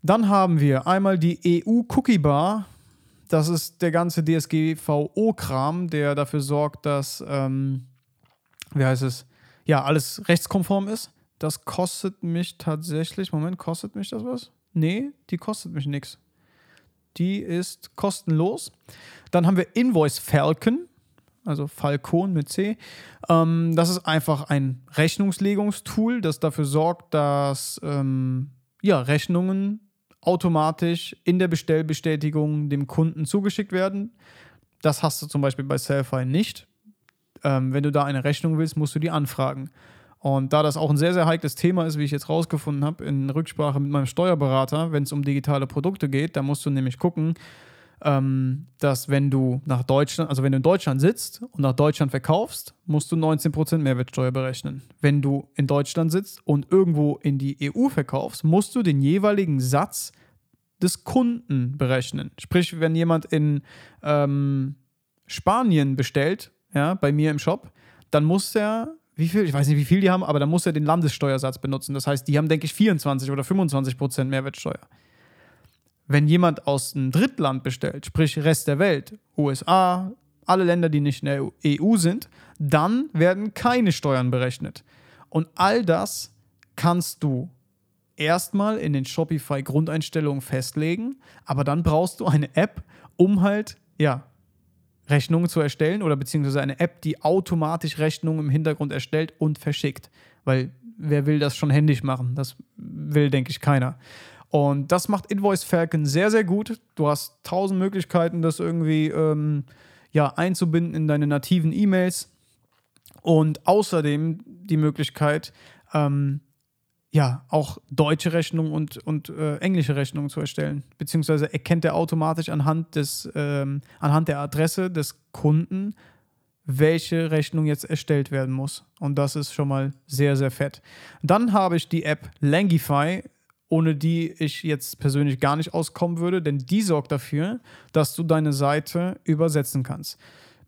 Dann haben wir einmal die EU Cookie Bar. Das ist der ganze DSGVO-Kram, der dafür sorgt, dass, ähm, wie heißt es, ja, alles rechtskonform ist. Das kostet mich tatsächlich, Moment, kostet mich das was? Nee, die kostet mich nichts. Die ist kostenlos. Dann haben wir Invoice Falcon, also Falcon mit C. Ähm, das ist einfach ein Rechnungslegungstool, das dafür sorgt, dass ähm, ja, Rechnungen automatisch in der Bestellbestätigung dem Kunden zugeschickt werden. Das hast du zum Beispiel bei Selfie nicht. Ähm, wenn du da eine Rechnung willst, musst du die anfragen. Und da das auch ein sehr, sehr heikles Thema ist, wie ich jetzt rausgefunden habe, in Rücksprache mit meinem Steuerberater, wenn es um digitale Produkte geht, da musst du nämlich gucken, ähm, dass wenn du nach Deutschland, also wenn du in Deutschland sitzt und nach Deutschland verkaufst, musst du 19% Mehrwertsteuer berechnen. Wenn du in Deutschland sitzt und irgendwo in die EU verkaufst, musst du den jeweiligen Satz des Kunden berechnen. Sprich, wenn jemand in ähm, Spanien bestellt, ja, bei mir im Shop, dann muss er, wie viel, ich weiß nicht, wie viel die haben, aber dann muss er den Landessteuersatz benutzen. Das heißt, die haben, denke ich, 24 oder 25 Prozent Mehrwertsteuer. Wenn jemand aus einem Drittland bestellt, sprich Rest der Welt, USA, alle Länder, die nicht in der EU sind, dann werden keine Steuern berechnet. Und all das kannst du erstmal in den Shopify Grundeinstellungen festlegen, aber dann brauchst du eine App, um halt ja Rechnungen zu erstellen oder beziehungsweise eine App, die automatisch Rechnungen im Hintergrund erstellt und verschickt. Weil wer will das schon händisch machen? Das will, denke ich, keiner. Und das macht Invoice Falcon sehr, sehr gut. Du hast tausend Möglichkeiten, das irgendwie ähm, ja, einzubinden in deine nativen E-Mails. Und außerdem die Möglichkeit, ähm, ja, auch deutsche Rechnungen und, und äh, englische Rechnungen zu erstellen. Beziehungsweise erkennt er automatisch anhand, des, ähm, anhand der Adresse des Kunden, welche Rechnung jetzt erstellt werden muss. Und das ist schon mal sehr, sehr fett. Dann habe ich die App Langify, ohne die ich jetzt persönlich gar nicht auskommen würde, denn die sorgt dafür, dass du deine Seite übersetzen kannst.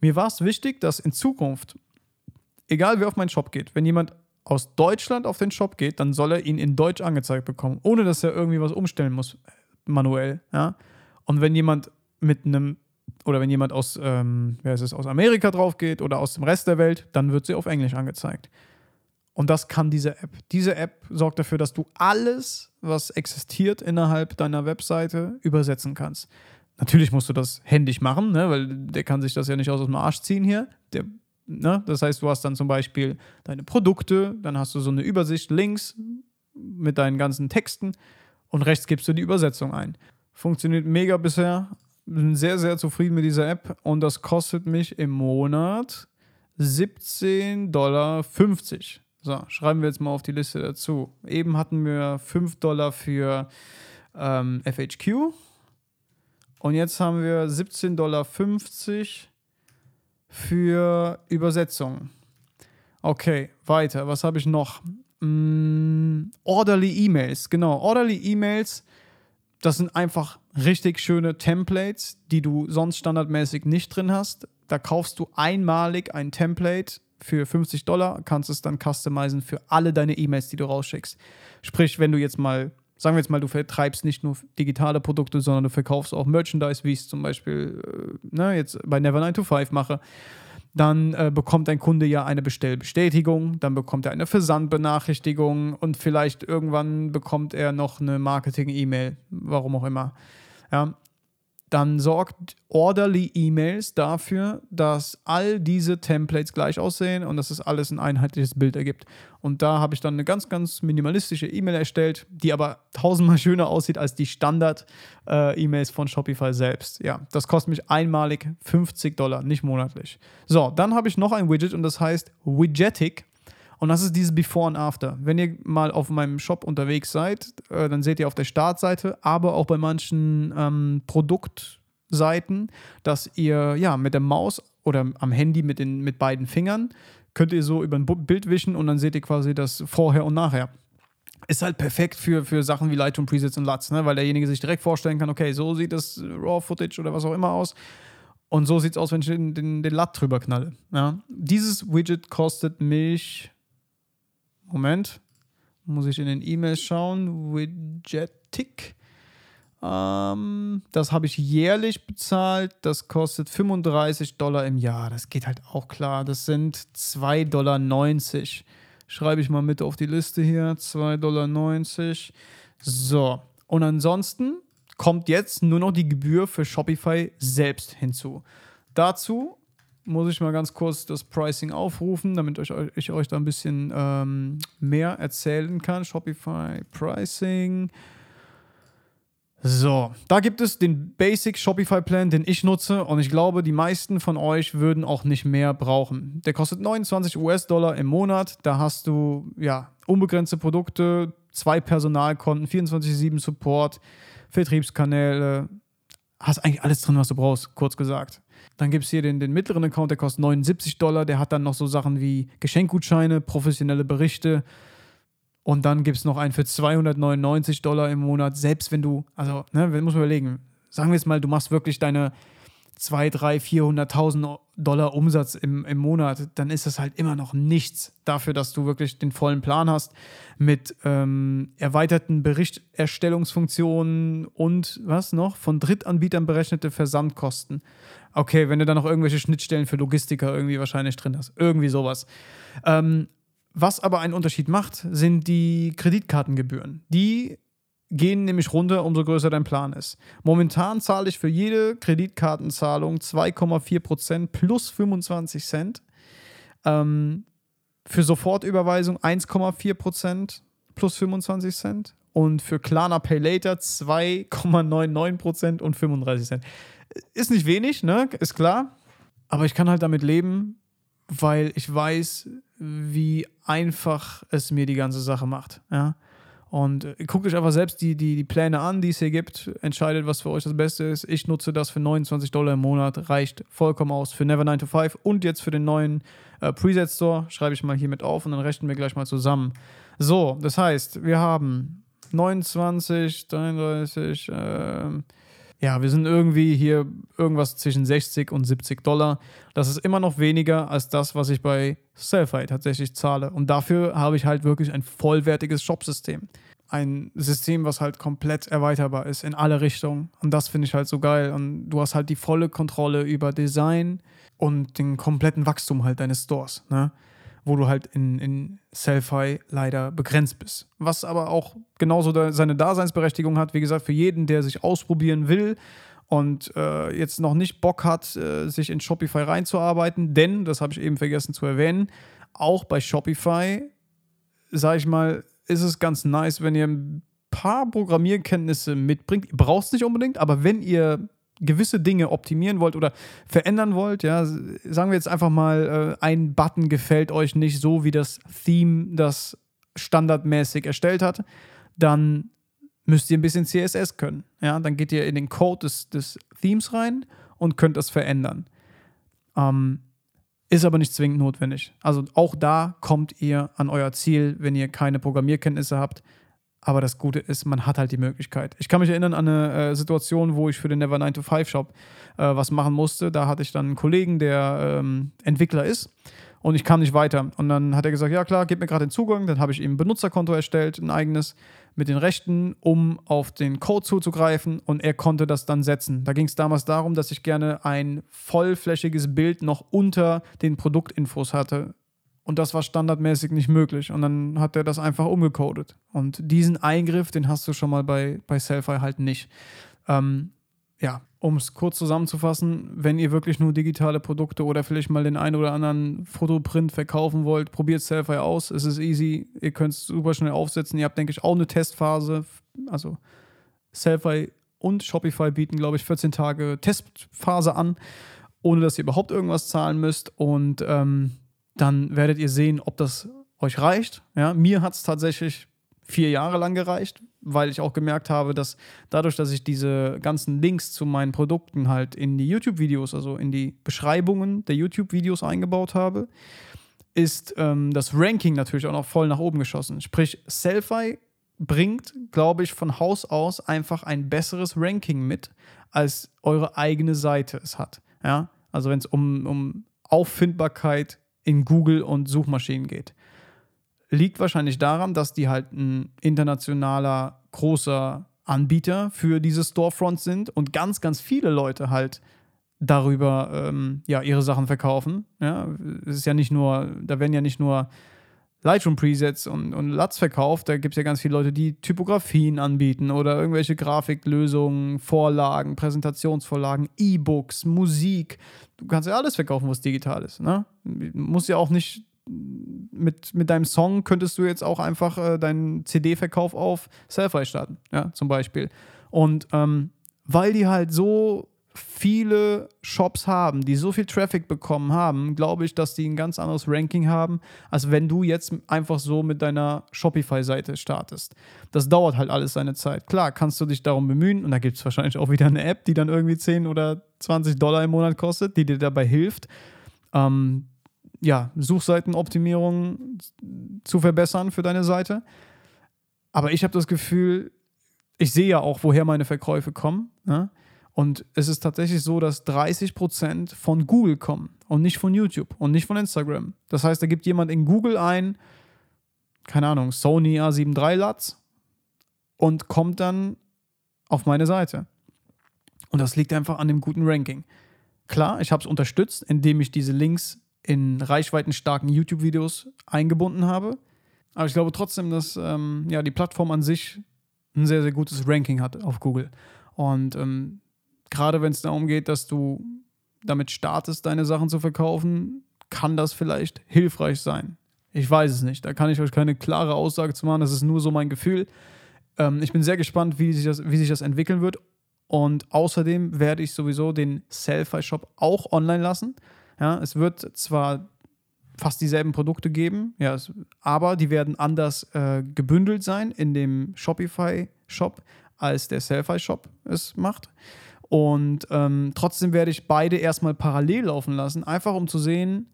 Mir war es wichtig, dass in Zukunft, egal wer auf meinen Shop geht, wenn jemand aus Deutschland auf den Shop geht, dann soll er ihn in Deutsch angezeigt bekommen, ohne dass er irgendwie was umstellen muss, manuell. Ja? Und wenn jemand mit einem, oder wenn jemand aus, ähm, wer ist es, aus Amerika drauf geht oder aus dem Rest der Welt, dann wird sie auf Englisch angezeigt. Und das kann diese App. Diese App sorgt dafür, dass du alles, was existiert innerhalb deiner Webseite, übersetzen kannst. Natürlich musst du das händisch machen, ne? weil der kann sich das ja nicht aus dem Arsch ziehen hier. Der Ne? Das heißt, du hast dann zum Beispiel deine Produkte, dann hast du so eine Übersicht links mit deinen ganzen Texten und rechts gibst du die Übersetzung ein. Funktioniert mega bisher. Bin sehr, sehr zufrieden mit dieser App und das kostet mich im Monat 17,50 Dollar. So, schreiben wir jetzt mal auf die Liste dazu. Eben hatten wir 5 Dollar für ähm, FHQ und jetzt haben wir 17,50 Dollar für Übersetzung. Okay, weiter. Was habe ich noch? Mm, orderly E-Mails. Genau, Orderly E-Mails. Das sind einfach richtig schöne Templates, die du sonst standardmäßig nicht drin hast. Da kaufst du einmalig ein Template für 50 Dollar, kannst es dann customizen für alle deine E-Mails, die du rausschickst. Sprich, wenn du jetzt mal sagen wir jetzt mal, du vertreibst nicht nur digitale Produkte, sondern du verkaufst auch Merchandise, wie ich es zum Beispiel äh, ne, jetzt bei Never 9 to 5 mache, dann äh, bekommt dein Kunde ja eine Bestellbestätigung, dann bekommt er eine Versandbenachrichtigung und vielleicht irgendwann bekommt er noch eine Marketing-E-Mail, warum auch immer. Ja. Dann sorgt Orderly Emails dafür, dass all diese Templates gleich aussehen und dass es alles ein einheitliches Bild ergibt. Und da habe ich dann eine ganz, ganz minimalistische E-Mail erstellt, die aber tausendmal schöner aussieht als die Standard-E-Mails von Shopify selbst. Ja, das kostet mich einmalig 50 Dollar, nicht monatlich. So, dann habe ich noch ein Widget und das heißt Widgetic. Und das ist dieses Before und After. Wenn ihr mal auf meinem Shop unterwegs seid, äh, dann seht ihr auf der Startseite, aber auch bei manchen ähm, Produktseiten, dass ihr ja mit der Maus oder am Handy mit, den, mit beiden Fingern könnt ihr so über ein Bild wischen und dann seht ihr quasi das Vorher und Nachher. Ist halt perfekt für, für Sachen wie Lightroom Presets und LUTs, ne? weil derjenige sich direkt vorstellen kann, okay, so sieht das RAW-Footage oder was auch immer aus. Und so sieht es aus, wenn ich den, den, den LUT drüber knalle. Ja? Dieses Widget kostet mich Moment, muss ich in den E-Mails schauen. Widgetic. Ähm, das habe ich jährlich bezahlt. Das kostet 35 Dollar im Jahr. Das geht halt auch klar. Das sind 2,90 Dollar. Schreibe ich mal mit auf die Liste hier. 2,90 Dollar. So. Und ansonsten kommt jetzt nur noch die Gebühr für Shopify selbst hinzu. Dazu muss ich mal ganz kurz das Pricing aufrufen, damit ich, ich euch da ein bisschen ähm, mehr erzählen kann. Shopify Pricing. So, da gibt es den Basic Shopify Plan, den ich nutze und ich glaube, die meisten von euch würden auch nicht mehr brauchen. Der kostet 29 US-Dollar im Monat. Da hast du ja unbegrenzte Produkte, zwei Personalkonten, 24/7 Support, Vertriebskanäle. Hast eigentlich alles drin, was du brauchst, kurz gesagt. Dann gibt es hier den, den mittleren Account, der kostet 79 Dollar. Der hat dann noch so Sachen wie Geschenkgutscheine, professionelle Berichte. Und dann gibt es noch einen für 299 Dollar im Monat. Selbst wenn du, also, ne, muss man überlegen, sagen wir jetzt mal, du machst wirklich deine 2, 3, 400.000 Dollar Umsatz im, im Monat, dann ist das halt immer noch nichts dafür, dass du wirklich den vollen Plan hast mit ähm, erweiterten Berichterstellungsfunktionen und was noch? Von Drittanbietern berechnete Versandkosten. Okay, wenn du dann noch irgendwelche Schnittstellen für Logistiker irgendwie wahrscheinlich drin hast. Irgendwie sowas. Ähm, was aber einen Unterschied macht, sind die Kreditkartengebühren. Die gehen nämlich runter, umso größer dein Plan ist. Momentan zahle ich für jede Kreditkartenzahlung 2,4% plus 25 Cent. Ähm, für Sofortüberweisung 1,4% plus 25 Cent. Und für Klarna Pay Later 2,99% und 35 Cent. Ist nicht wenig, ne? Ist klar. Aber ich kann halt damit leben, weil ich weiß, wie einfach es mir die ganze Sache macht. Ja? Und äh, guckt euch einfach selbst die, die, die Pläne an, die es hier gibt. Entscheidet, was für euch das Beste ist. Ich nutze das für 29 Dollar im Monat. Reicht vollkommen aus für Never 9 to 5 und jetzt für den neuen äh, Preset Store. Schreibe ich mal hier mit auf und dann rechnen wir gleich mal zusammen. So, das heißt, wir haben 29, 33, äh, ja, wir sind irgendwie hier irgendwas zwischen 60 und 70 Dollar. Das ist immer noch weniger als das, was ich bei Selfie tatsächlich zahle. Und dafür habe ich halt wirklich ein vollwertiges Shopsystem. Ein System, was halt komplett erweiterbar ist in alle Richtungen. Und das finde ich halt so geil. Und du hast halt die volle Kontrolle über Design und den kompletten Wachstum halt deines Stores. Ne? Wo du halt in, in Selfie leider begrenzt bist. Was aber auch genauso da seine Daseinsberechtigung hat, wie gesagt, für jeden, der sich ausprobieren will und äh, jetzt noch nicht Bock hat, äh, sich in Shopify reinzuarbeiten, denn, das habe ich eben vergessen zu erwähnen, auch bei Shopify, sage ich mal, ist es ganz nice, wenn ihr ein paar Programmierkenntnisse mitbringt. Ihr braucht es nicht unbedingt, aber wenn ihr gewisse Dinge optimieren wollt oder verändern wollt, ja, sagen wir jetzt einfach mal, äh, ein Button gefällt euch nicht so, wie das Theme das standardmäßig erstellt hat, dann müsst ihr ein bisschen CSS können. Ja, dann geht ihr in den Code des, des Themes rein und könnt das verändern. Ähm, ist aber nicht zwingend notwendig. Also auch da kommt ihr an euer Ziel, wenn ihr keine Programmierkenntnisse habt. Aber das Gute ist, man hat halt die Möglichkeit. Ich kann mich erinnern an eine äh, Situation, wo ich für den Never 9 to 5 Shop äh, was machen musste. Da hatte ich dann einen Kollegen, der ähm, Entwickler ist und ich kam nicht weiter. Und dann hat er gesagt, ja klar, gib mir gerade den Zugang. Dann habe ich ihm ein Benutzerkonto erstellt, ein eigenes, mit den Rechten, um auf den Code zuzugreifen und er konnte das dann setzen. Da ging es damals darum, dass ich gerne ein vollflächiges Bild noch unter den Produktinfos hatte und das war standardmäßig nicht möglich. Und dann hat er das einfach umgecodet. Und diesen Eingriff, den hast du schon mal bei, bei Selfie halt nicht. Ähm, ja, um es kurz zusammenzufassen, wenn ihr wirklich nur digitale Produkte oder vielleicht mal den einen oder anderen Fotoprint verkaufen wollt, probiert Selfie aus. Es ist easy. Ihr könnt es super schnell aufsetzen. Ihr habt, denke ich, auch eine Testphase. Also Selfie und Shopify bieten, glaube ich, 14 Tage Testphase an, ohne dass ihr überhaupt irgendwas zahlen müsst. Und ähm, dann werdet ihr sehen, ob das euch reicht. Ja, mir hat es tatsächlich vier Jahre lang gereicht, weil ich auch gemerkt habe, dass dadurch, dass ich diese ganzen Links zu meinen Produkten halt in die YouTube-Videos, also in die Beschreibungen der YouTube-Videos eingebaut habe, ist ähm, das Ranking natürlich auch noch voll nach oben geschossen. Sprich, Selfie bringt, glaube ich, von Haus aus einfach ein besseres Ranking mit, als eure eigene Seite es hat. Ja? Also wenn es um, um Auffindbarkeit in Google und Suchmaschinen geht liegt wahrscheinlich daran, dass die halt ein internationaler großer Anbieter für diese Storefronts sind und ganz, ganz viele Leute halt darüber ähm, ja, ihre Sachen verkaufen. Ja, es ist ja nicht nur, da werden ja nicht nur Lightroom-Presets und, und LUTs verkauft, da gibt es ja ganz viele Leute, die Typografien anbieten oder irgendwelche Grafiklösungen, Vorlagen, Präsentationsvorlagen, E-Books, Musik. Du kannst ja alles verkaufen, was digital ist. Ne? Muss ja auch nicht mit, mit deinem Song könntest du jetzt auch einfach äh, deinen CD-Verkauf auf Selfie starten, ja, zum Beispiel. Und ähm, weil die halt so viele Shops haben, die so viel Traffic bekommen haben, glaube ich, dass die ein ganz anderes Ranking haben, als wenn du jetzt einfach so mit deiner Shopify-Seite startest. Das dauert halt alles seine Zeit. Klar, kannst du dich darum bemühen und da gibt es wahrscheinlich auch wieder eine App, die dann irgendwie 10 oder 20 Dollar im Monat kostet, die dir dabei hilft. Ähm, ja, Suchseitenoptimierung zu verbessern für deine Seite. Aber ich habe das Gefühl, ich sehe ja auch, woher meine Verkäufe kommen. Ne? Und es ist tatsächlich so, dass 30% von Google kommen und nicht von YouTube und nicht von Instagram. Das heißt, da gibt jemand in Google ein, keine Ahnung, Sony A7 III LUTs und kommt dann auf meine Seite. Und das liegt einfach an dem guten Ranking. Klar, ich habe es unterstützt, indem ich diese Links in reichweitenstarken YouTube-Videos eingebunden habe. Aber ich glaube trotzdem, dass ähm, ja, die Plattform an sich ein sehr, sehr gutes Ranking hat auf Google. Und ähm, gerade wenn es darum geht, dass du damit startest, deine Sachen zu verkaufen, kann das vielleicht hilfreich sein. Ich weiß es nicht. Da kann ich euch keine klare Aussage zu machen. Das ist nur so mein Gefühl. Ähm, ich bin sehr gespannt, wie sich, das, wie sich das entwickeln wird. Und außerdem werde ich sowieso den Selfie-Shop auch online lassen. Ja, es wird zwar fast dieselben Produkte geben, ja, es, aber die werden anders äh, gebündelt sein in dem Shopify-Shop, als der Selfie-Shop es macht. Und ähm, trotzdem werde ich beide erstmal parallel laufen lassen, einfach um zu sehen,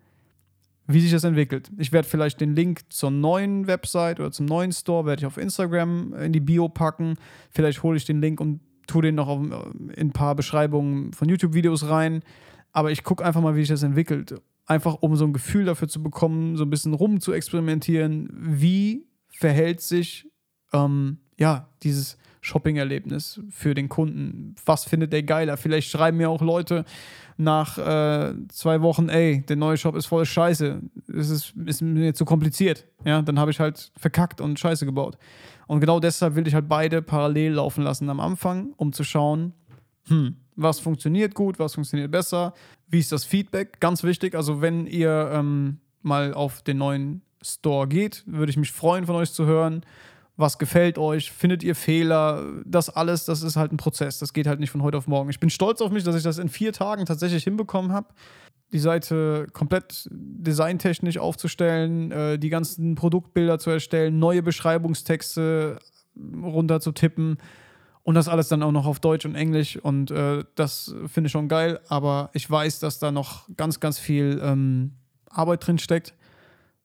wie sich das entwickelt. Ich werde vielleicht den Link zur neuen Website oder zum neuen Store, werde ich auf Instagram in die Bio packen. Vielleicht hole ich den Link und tue den noch auf, in ein paar Beschreibungen von YouTube-Videos rein. Aber ich gucke einfach mal, wie sich das entwickelt. Einfach um so ein Gefühl dafür zu bekommen, so ein bisschen rum zu experimentieren, wie verhält sich ähm, ja dieses Shopping-Erlebnis für den Kunden. Was findet der geiler? Vielleicht schreiben mir auch Leute nach äh, zwei Wochen, ey, der neue Shop ist voll Scheiße. Es ist, ist mir zu kompliziert. Ja, dann habe ich halt verkackt und Scheiße gebaut. Und genau deshalb will ich halt beide parallel laufen lassen am Anfang, um zu schauen, hm, was funktioniert gut, was funktioniert besser, wie ist das Feedback, ganz wichtig. Also wenn ihr ähm, mal auf den neuen Store geht, würde ich mich freuen, von euch zu hören. Was gefällt euch? Findet ihr Fehler? Das alles, das ist halt ein Prozess. Das geht halt nicht von heute auf morgen. Ich bin stolz auf mich, dass ich das in vier Tagen tatsächlich hinbekommen habe, die Seite komplett designtechnisch aufzustellen, äh, die ganzen Produktbilder zu erstellen, neue Beschreibungstexte runter zu tippen und das alles dann auch noch auf Deutsch und Englisch. Und äh, das finde ich schon geil. Aber ich weiß, dass da noch ganz, ganz viel ähm, Arbeit drin steckt.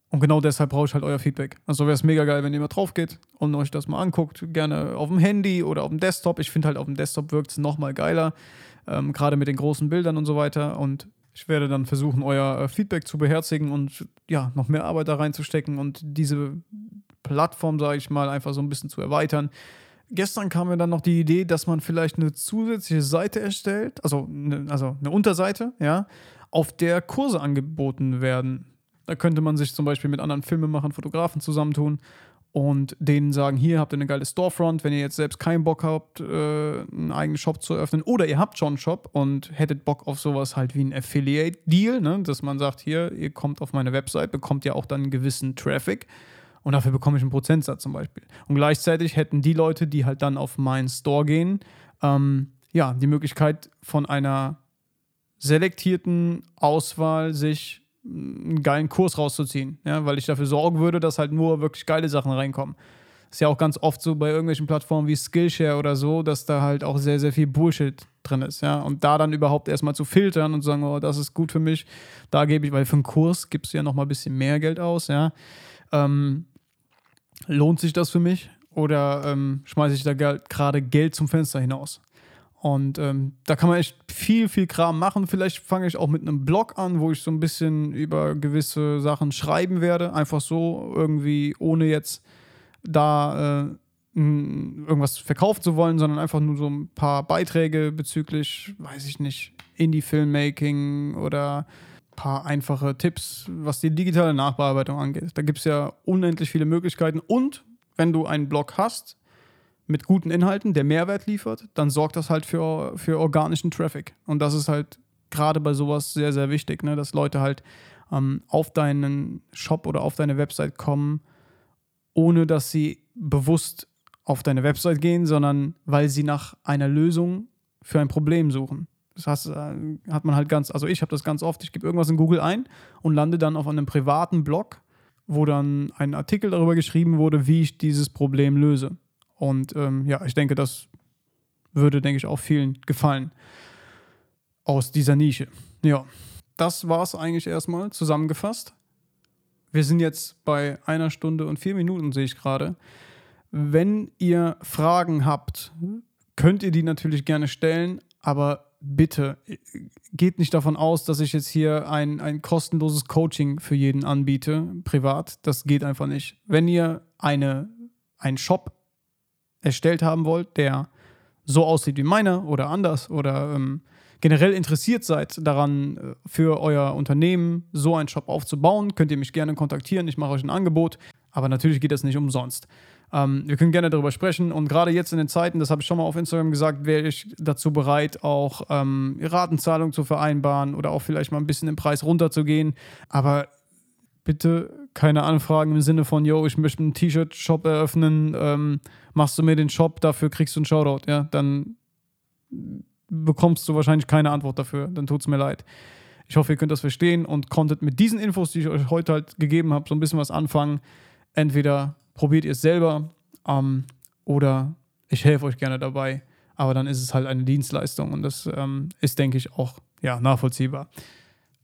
Und genau deshalb brauche ich halt euer Feedback. Also wäre es mega geil, wenn ihr mal drauf geht und euch das mal anguckt. Gerne auf dem Handy oder auf dem Desktop. Ich finde halt auf dem Desktop wirkt es nochmal geiler. Ähm, Gerade mit den großen Bildern und so weiter. Und ich werde dann versuchen, euer äh, Feedback zu beherzigen und ja, noch mehr Arbeit da reinzustecken und diese Plattform, sage ich mal, einfach so ein bisschen zu erweitern gestern kam mir dann noch die Idee, dass man vielleicht eine zusätzliche Seite erstellt, also eine, also eine Unterseite, ja, auf der Kurse angeboten werden. Da könnte man sich zum Beispiel mit anderen Filmemachern, Fotografen zusammentun und denen sagen, hier habt ihr eine geile Storefront, wenn ihr jetzt selbst keinen Bock habt, äh, einen eigenen Shop zu öffnen oder ihr habt schon einen Shop und hättet Bock auf sowas halt wie ein Affiliate-Deal, ne? dass man sagt, hier, ihr kommt auf meine Website, bekommt ja auch dann einen gewissen Traffic und dafür bekomme ich einen Prozentsatz zum Beispiel. Und gleichzeitig hätten die Leute, die halt dann auf meinen Store gehen, ähm, ja, die Möglichkeit von einer selektierten Auswahl sich einen geilen Kurs rauszuziehen, ja, weil ich dafür sorgen würde, dass halt nur wirklich geile Sachen reinkommen. Ist ja auch ganz oft so bei irgendwelchen Plattformen wie Skillshare oder so, dass da halt auch sehr, sehr viel Bullshit drin ist, ja. Und da dann überhaupt erstmal zu filtern und zu sagen, oh, das ist gut für mich, da gebe ich, weil für einen Kurs gibst du ja nochmal ein bisschen mehr Geld aus, ja. Ähm, lohnt sich das für mich? Oder ähm, schmeiße ich da gerade Geld zum Fenster hinaus? Und ähm, da kann man echt viel, viel Kram machen. Vielleicht fange ich auch mit einem Blog an, wo ich so ein bisschen über gewisse Sachen schreiben werde. Einfach so, irgendwie, ohne jetzt da äh, irgendwas verkaufen zu wollen, sondern einfach nur so ein paar Beiträge bezüglich, weiß ich nicht, Indie-Filmmaking oder ein paar einfache Tipps, was die digitale Nachbearbeitung angeht. Da gibt es ja unendlich viele Möglichkeiten. Und wenn du einen Blog hast, mit guten Inhalten, der Mehrwert liefert, dann sorgt das halt für, für organischen Traffic. Und das ist halt gerade bei sowas sehr, sehr wichtig, ne? dass Leute halt ähm, auf deinen Shop oder auf deine Website kommen, ohne dass sie bewusst auf deine Website gehen, sondern weil sie nach einer Lösung für ein Problem suchen. Das heißt, äh, hat man halt ganz, also ich habe das ganz oft, ich gebe irgendwas in Google ein und lande dann auf einem privaten Blog, wo dann ein Artikel darüber geschrieben wurde, wie ich dieses Problem löse. Und ähm, ja, ich denke, das würde, denke ich, auch vielen gefallen aus dieser Nische. Ja, das war es eigentlich erstmal zusammengefasst. Wir sind jetzt bei einer Stunde und vier Minuten, sehe ich gerade. Wenn ihr Fragen habt, könnt ihr die natürlich gerne stellen, aber bitte geht nicht davon aus, dass ich jetzt hier ein, ein kostenloses Coaching für jeden anbiete, privat. Das geht einfach nicht. Wenn ihr eine, einen Shop erstellt haben wollt, der so aussieht wie meiner oder anders oder ähm, generell interessiert seid daran, äh, für euer Unternehmen so einen Shop aufzubauen, könnt ihr mich gerne kontaktieren. Ich mache euch ein Angebot, aber natürlich geht das nicht umsonst. Ähm, wir können gerne darüber sprechen und gerade jetzt in den Zeiten, das habe ich schon mal auf Instagram gesagt, wäre ich dazu bereit, auch ähm, Ratenzahlung zu vereinbaren oder auch vielleicht mal ein bisschen den Preis runterzugehen. Aber bitte keine Anfragen im Sinne von, yo, ich möchte einen T-Shirt-Shop eröffnen, ähm, machst du mir den Shop, dafür kriegst du einen Shoutout, ja, dann bekommst du wahrscheinlich keine Antwort dafür, dann tut es mir leid. Ich hoffe, ihr könnt das verstehen und konntet mit diesen Infos, die ich euch heute halt gegeben habe, so ein bisschen was anfangen. Entweder probiert ihr es selber ähm, oder ich helfe euch gerne dabei, aber dann ist es halt eine Dienstleistung und das ähm, ist, denke ich, auch ja, nachvollziehbar.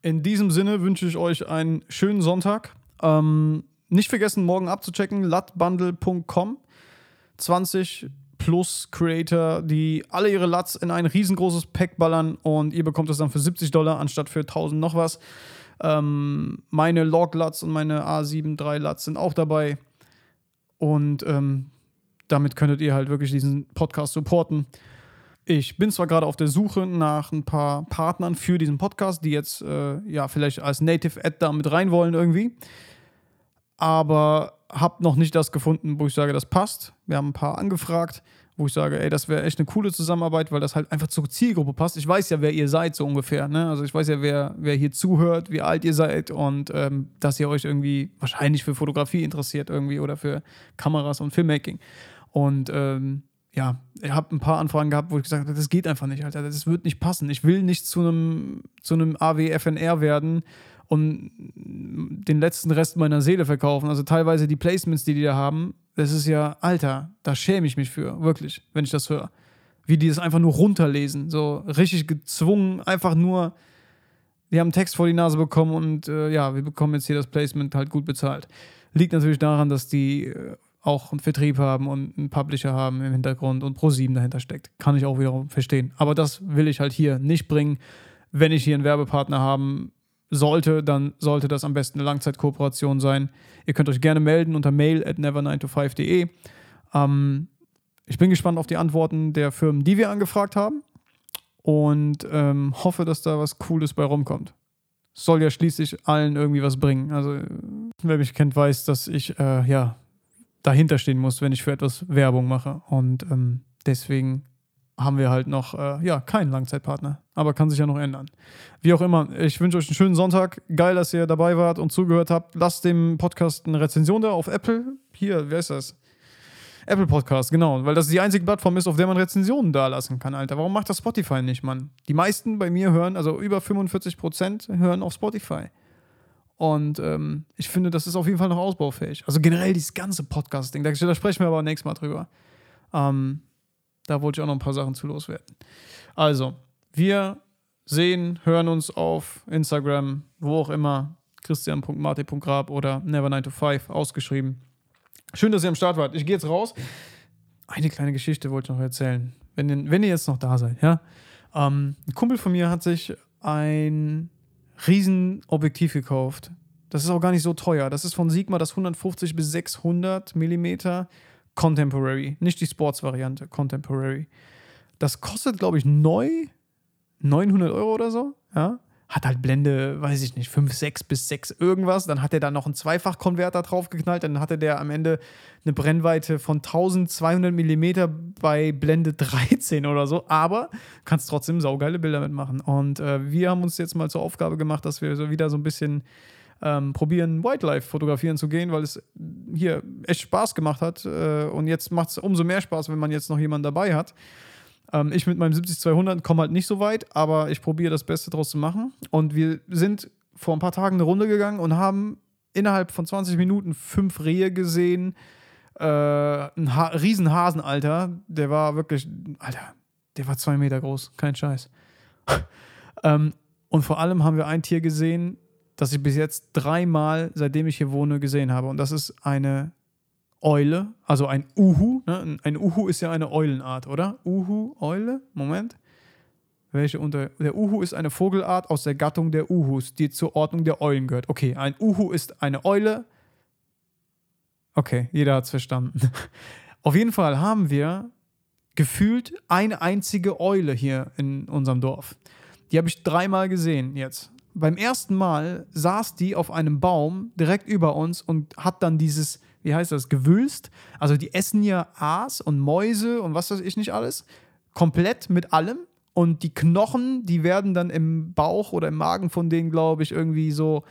In diesem Sinne wünsche ich euch einen schönen Sonntag. Ähm, nicht vergessen, morgen abzuchecken, latbundle.com. 20 plus Creator, die alle ihre Lats in ein riesengroßes Pack ballern und ihr bekommt das dann für 70 Dollar anstatt für 1000 noch was. Ähm, meine Log-Lats und meine A7 3 Lats sind auch dabei. Und ähm, damit könntet ihr halt wirklich diesen Podcast supporten. Ich bin zwar gerade auf der Suche nach ein paar Partnern für diesen Podcast, die jetzt äh, ja vielleicht als Native Ad da mit rein wollen irgendwie aber habe noch nicht das gefunden, wo ich sage, das passt. Wir haben ein paar angefragt, wo ich sage, ey, das wäre echt eine coole Zusammenarbeit, weil das halt einfach zur Zielgruppe passt. Ich weiß ja, wer ihr seid, so ungefähr. Ne? Also ich weiß ja, wer, wer hier zuhört, wie alt ihr seid und ähm, dass ihr euch irgendwie wahrscheinlich für Fotografie interessiert irgendwie oder für Kameras und Filmmaking. Und ähm, ja, ich habe ein paar Anfragen gehabt, wo ich gesagt habe, das geht einfach nicht, Alter, das wird nicht passen. Ich will nicht zu einem zu einem AWFNR werden und den letzten Rest meiner Seele verkaufen. Also teilweise die Placements, die die da haben, das ist ja, Alter, da schäme ich mich für, wirklich, wenn ich das höre. Wie die das einfach nur runterlesen, so richtig gezwungen, einfach nur, die haben einen Text vor die Nase bekommen und äh, ja, wir bekommen jetzt hier das Placement halt gut bezahlt. Liegt natürlich daran, dass die äh, auch einen Vertrieb haben und einen Publisher haben im Hintergrund und Pro7 dahinter steckt. Kann ich auch wiederum verstehen. Aber das will ich halt hier nicht bringen. Wenn ich hier einen Werbepartner haben sollte, dann sollte das am besten eine Langzeitkooperation sein. Ihr könnt euch gerne melden unter mail at never9to5.de. Ähm, ich bin gespannt auf die Antworten der Firmen, die wir angefragt haben und ähm, hoffe, dass da was Cooles bei rumkommt. Soll ja schließlich allen irgendwie was bringen. Also, wer mich kennt, weiß, dass ich äh, ja dahinter stehen muss, wenn ich für etwas Werbung mache. Und ähm, deswegen haben wir halt noch äh, ja, keinen Langzeitpartner. Aber kann sich ja noch ändern. Wie auch immer, ich wünsche euch einen schönen Sonntag. Geil, dass ihr dabei wart und zugehört habt. Lasst dem Podcast eine Rezension da auf Apple. Hier, wer ist das? Apple Podcast, genau, weil das die einzige Plattform ist, auf der man Rezensionen da lassen kann, Alter. Warum macht das Spotify nicht, Mann? Die meisten bei mir hören, also über 45 Prozent hören auf Spotify. Und ähm, ich finde, das ist auf jeden Fall noch ausbaufähig. Also generell dieses ganze Podcasting, da, da sprechen wir aber nächstes Mal drüber. Ähm, da wollte ich auch noch ein paar Sachen zu loswerden. Also, wir sehen, hören uns auf Instagram, wo auch immer, christian.marti.grab oder never9to5 ausgeschrieben. Schön, dass ihr am Start wart. Ich gehe jetzt raus. Eine kleine Geschichte wollte ich noch erzählen. Wenn ihr, wenn ihr jetzt noch da seid, ja. Ähm, ein Kumpel von mir hat sich ein riesen Objektiv gekauft. Das ist auch gar nicht so teuer. Das ist von Sigma das 150 bis 600 Millimeter Contemporary. Nicht die Sports-Variante, Contemporary. Das kostet, glaube ich, neu 900 Euro oder so. Ja hat halt Blende, weiß ich nicht, 5, 6 bis 6 irgendwas. Dann hat er da noch einen Zweifachkonverter draufgeknallt. Dann hatte der am Ende eine Brennweite von 1200 Millimeter bei Blende 13 oder so. Aber kannst trotzdem saugeile Bilder mitmachen. Und äh, wir haben uns jetzt mal zur Aufgabe gemacht, dass wir so wieder so ein bisschen ähm, probieren, Wildlife fotografieren zu gehen, weil es hier echt Spaß gemacht hat. Äh, und jetzt macht es umso mehr Spaß, wenn man jetzt noch jemanden dabei hat. Ähm, ich mit meinem 70-200 komme halt nicht so weit, aber ich probiere das Beste draus zu machen. Und wir sind vor ein paar Tagen eine Runde gegangen und haben innerhalb von 20 Minuten fünf Rehe gesehen. Äh, ein ha Riesenhasen, Alter. Der war wirklich, Alter, der war zwei Meter groß. Kein Scheiß. ähm, und vor allem haben wir ein Tier gesehen, das ich bis jetzt dreimal, seitdem ich hier wohne, gesehen habe. Und das ist eine Eule, also ein Uhu. Ne? Ein Uhu ist ja eine Eulenart, oder? Uhu, Eule, Moment. Welche unter. Der Uhu ist eine Vogelart aus der Gattung der Uhus, die zur Ordnung der Eulen gehört. Okay, ein Uhu ist eine Eule. Okay, jeder hat es verstanden. Auf jeden Fall haben wir gefühlt eine einzige Eule hier in unserem Dorf. Die habe ich dreimal gesehen jetzt. Beim ersten Mal saß die auf einem Baum direkt über uns und hat dann dieses wie heißt das, gewülst. Also die essen ja Aas und Mäuse und was weiß ich nicht alles. Komplett mit allem. Und die Knochen, die werden dann im Bauch oder im Magen von denen, glaube ich, irgendwie so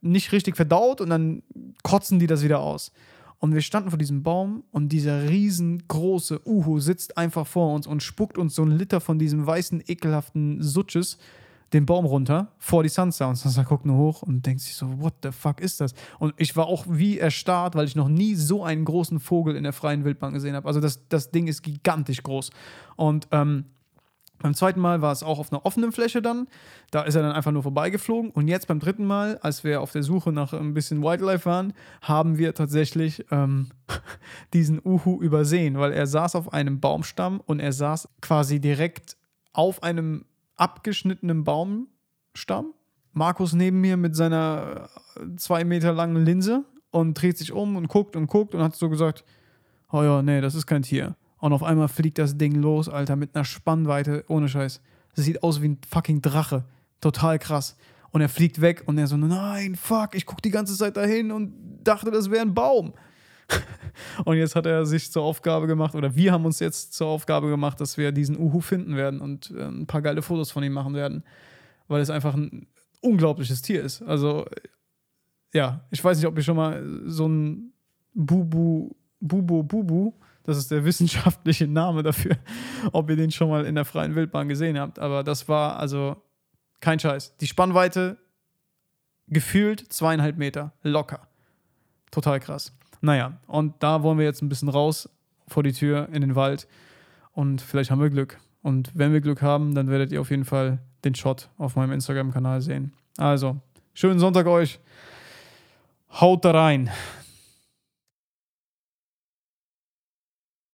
nicht richtig verdaut und dann kotzen die das wieder aus. Und wir standen vor diesem Baum und dieser riesengroße Uhu sitzt einfach vor uns und spuckt uns so ein Liter von diesem weißen, ekelhaften Sutsches den Baum runter vor die Sunsounds. Und er guckt nur hoch und denkt sich so, what the fuck ist das? Und ich war auch wie erstarrt, weil ich noch nie so einen großen Vogel in der freien Wildbahn gesehen habe. Also das, das Ding ist gigantisch groß. Und ähm, beim zweiten Mal war es auch auf einer offenen Fläche dann. Da ist er dann einfach nur vorbeigeflogen. Und jetzt beim dritten Mal, als wir auf der Suche nach ein bisschen Wildlife waren, haben wir tatsächlich ähm, diesen Uhu übersehen, weil er saß auf einem Baumstamm und er saß quasi direkt auf einem abgeschnittenem Baumstamm. Markus neben mir mit seiner äh, zwei Meter langen Linse und dreht sich um und guckt und guckt und hat so gesagt: Oh ja, nee, das ist kein Tier. Und auf einmal fliegt das Ding los, Alter, mit einer Spannweite, ohne Scheiß. Das sieht aus wie ein fucking Drache. Total krass. Und er fliegt weg und er so: Nein, fuck, ich guck die ganze Zeit dahin und dachte, das wäre ein Baum. und jetzt hat er sich zur Aufgabe gemacht, oder wir haben uns jetzt zur Aufgabe gemacht, dass wir diesen Uhu finden werden und äh, ein paar geile Fotos von ihm machen werden, weil es einfach ein unglaubliches Tier ist. Also, ja, ich weiß nicht, ob ihr schon mal so ein Bubu, Bubu, Bubu, das ist der wissenschaftliche Name dafür, ob ihr den schon mal in der freien Wildbahn gesehen habt, aber das war also kein Scheiß. Die Spannweite gefühlt zweieinhalb Meter, locker. Total krass. Naja, und da wollen wir jetzt ein bisschen raus vor die Tür in den Wald und vielleicht haben wir Glück. Und wenn wir Glück haben, dann werdet ihr auf jeden Fall den Shot auf meinem Instagram-Kanal sehen. Also, schönen Sonntag euch. Haut da rein.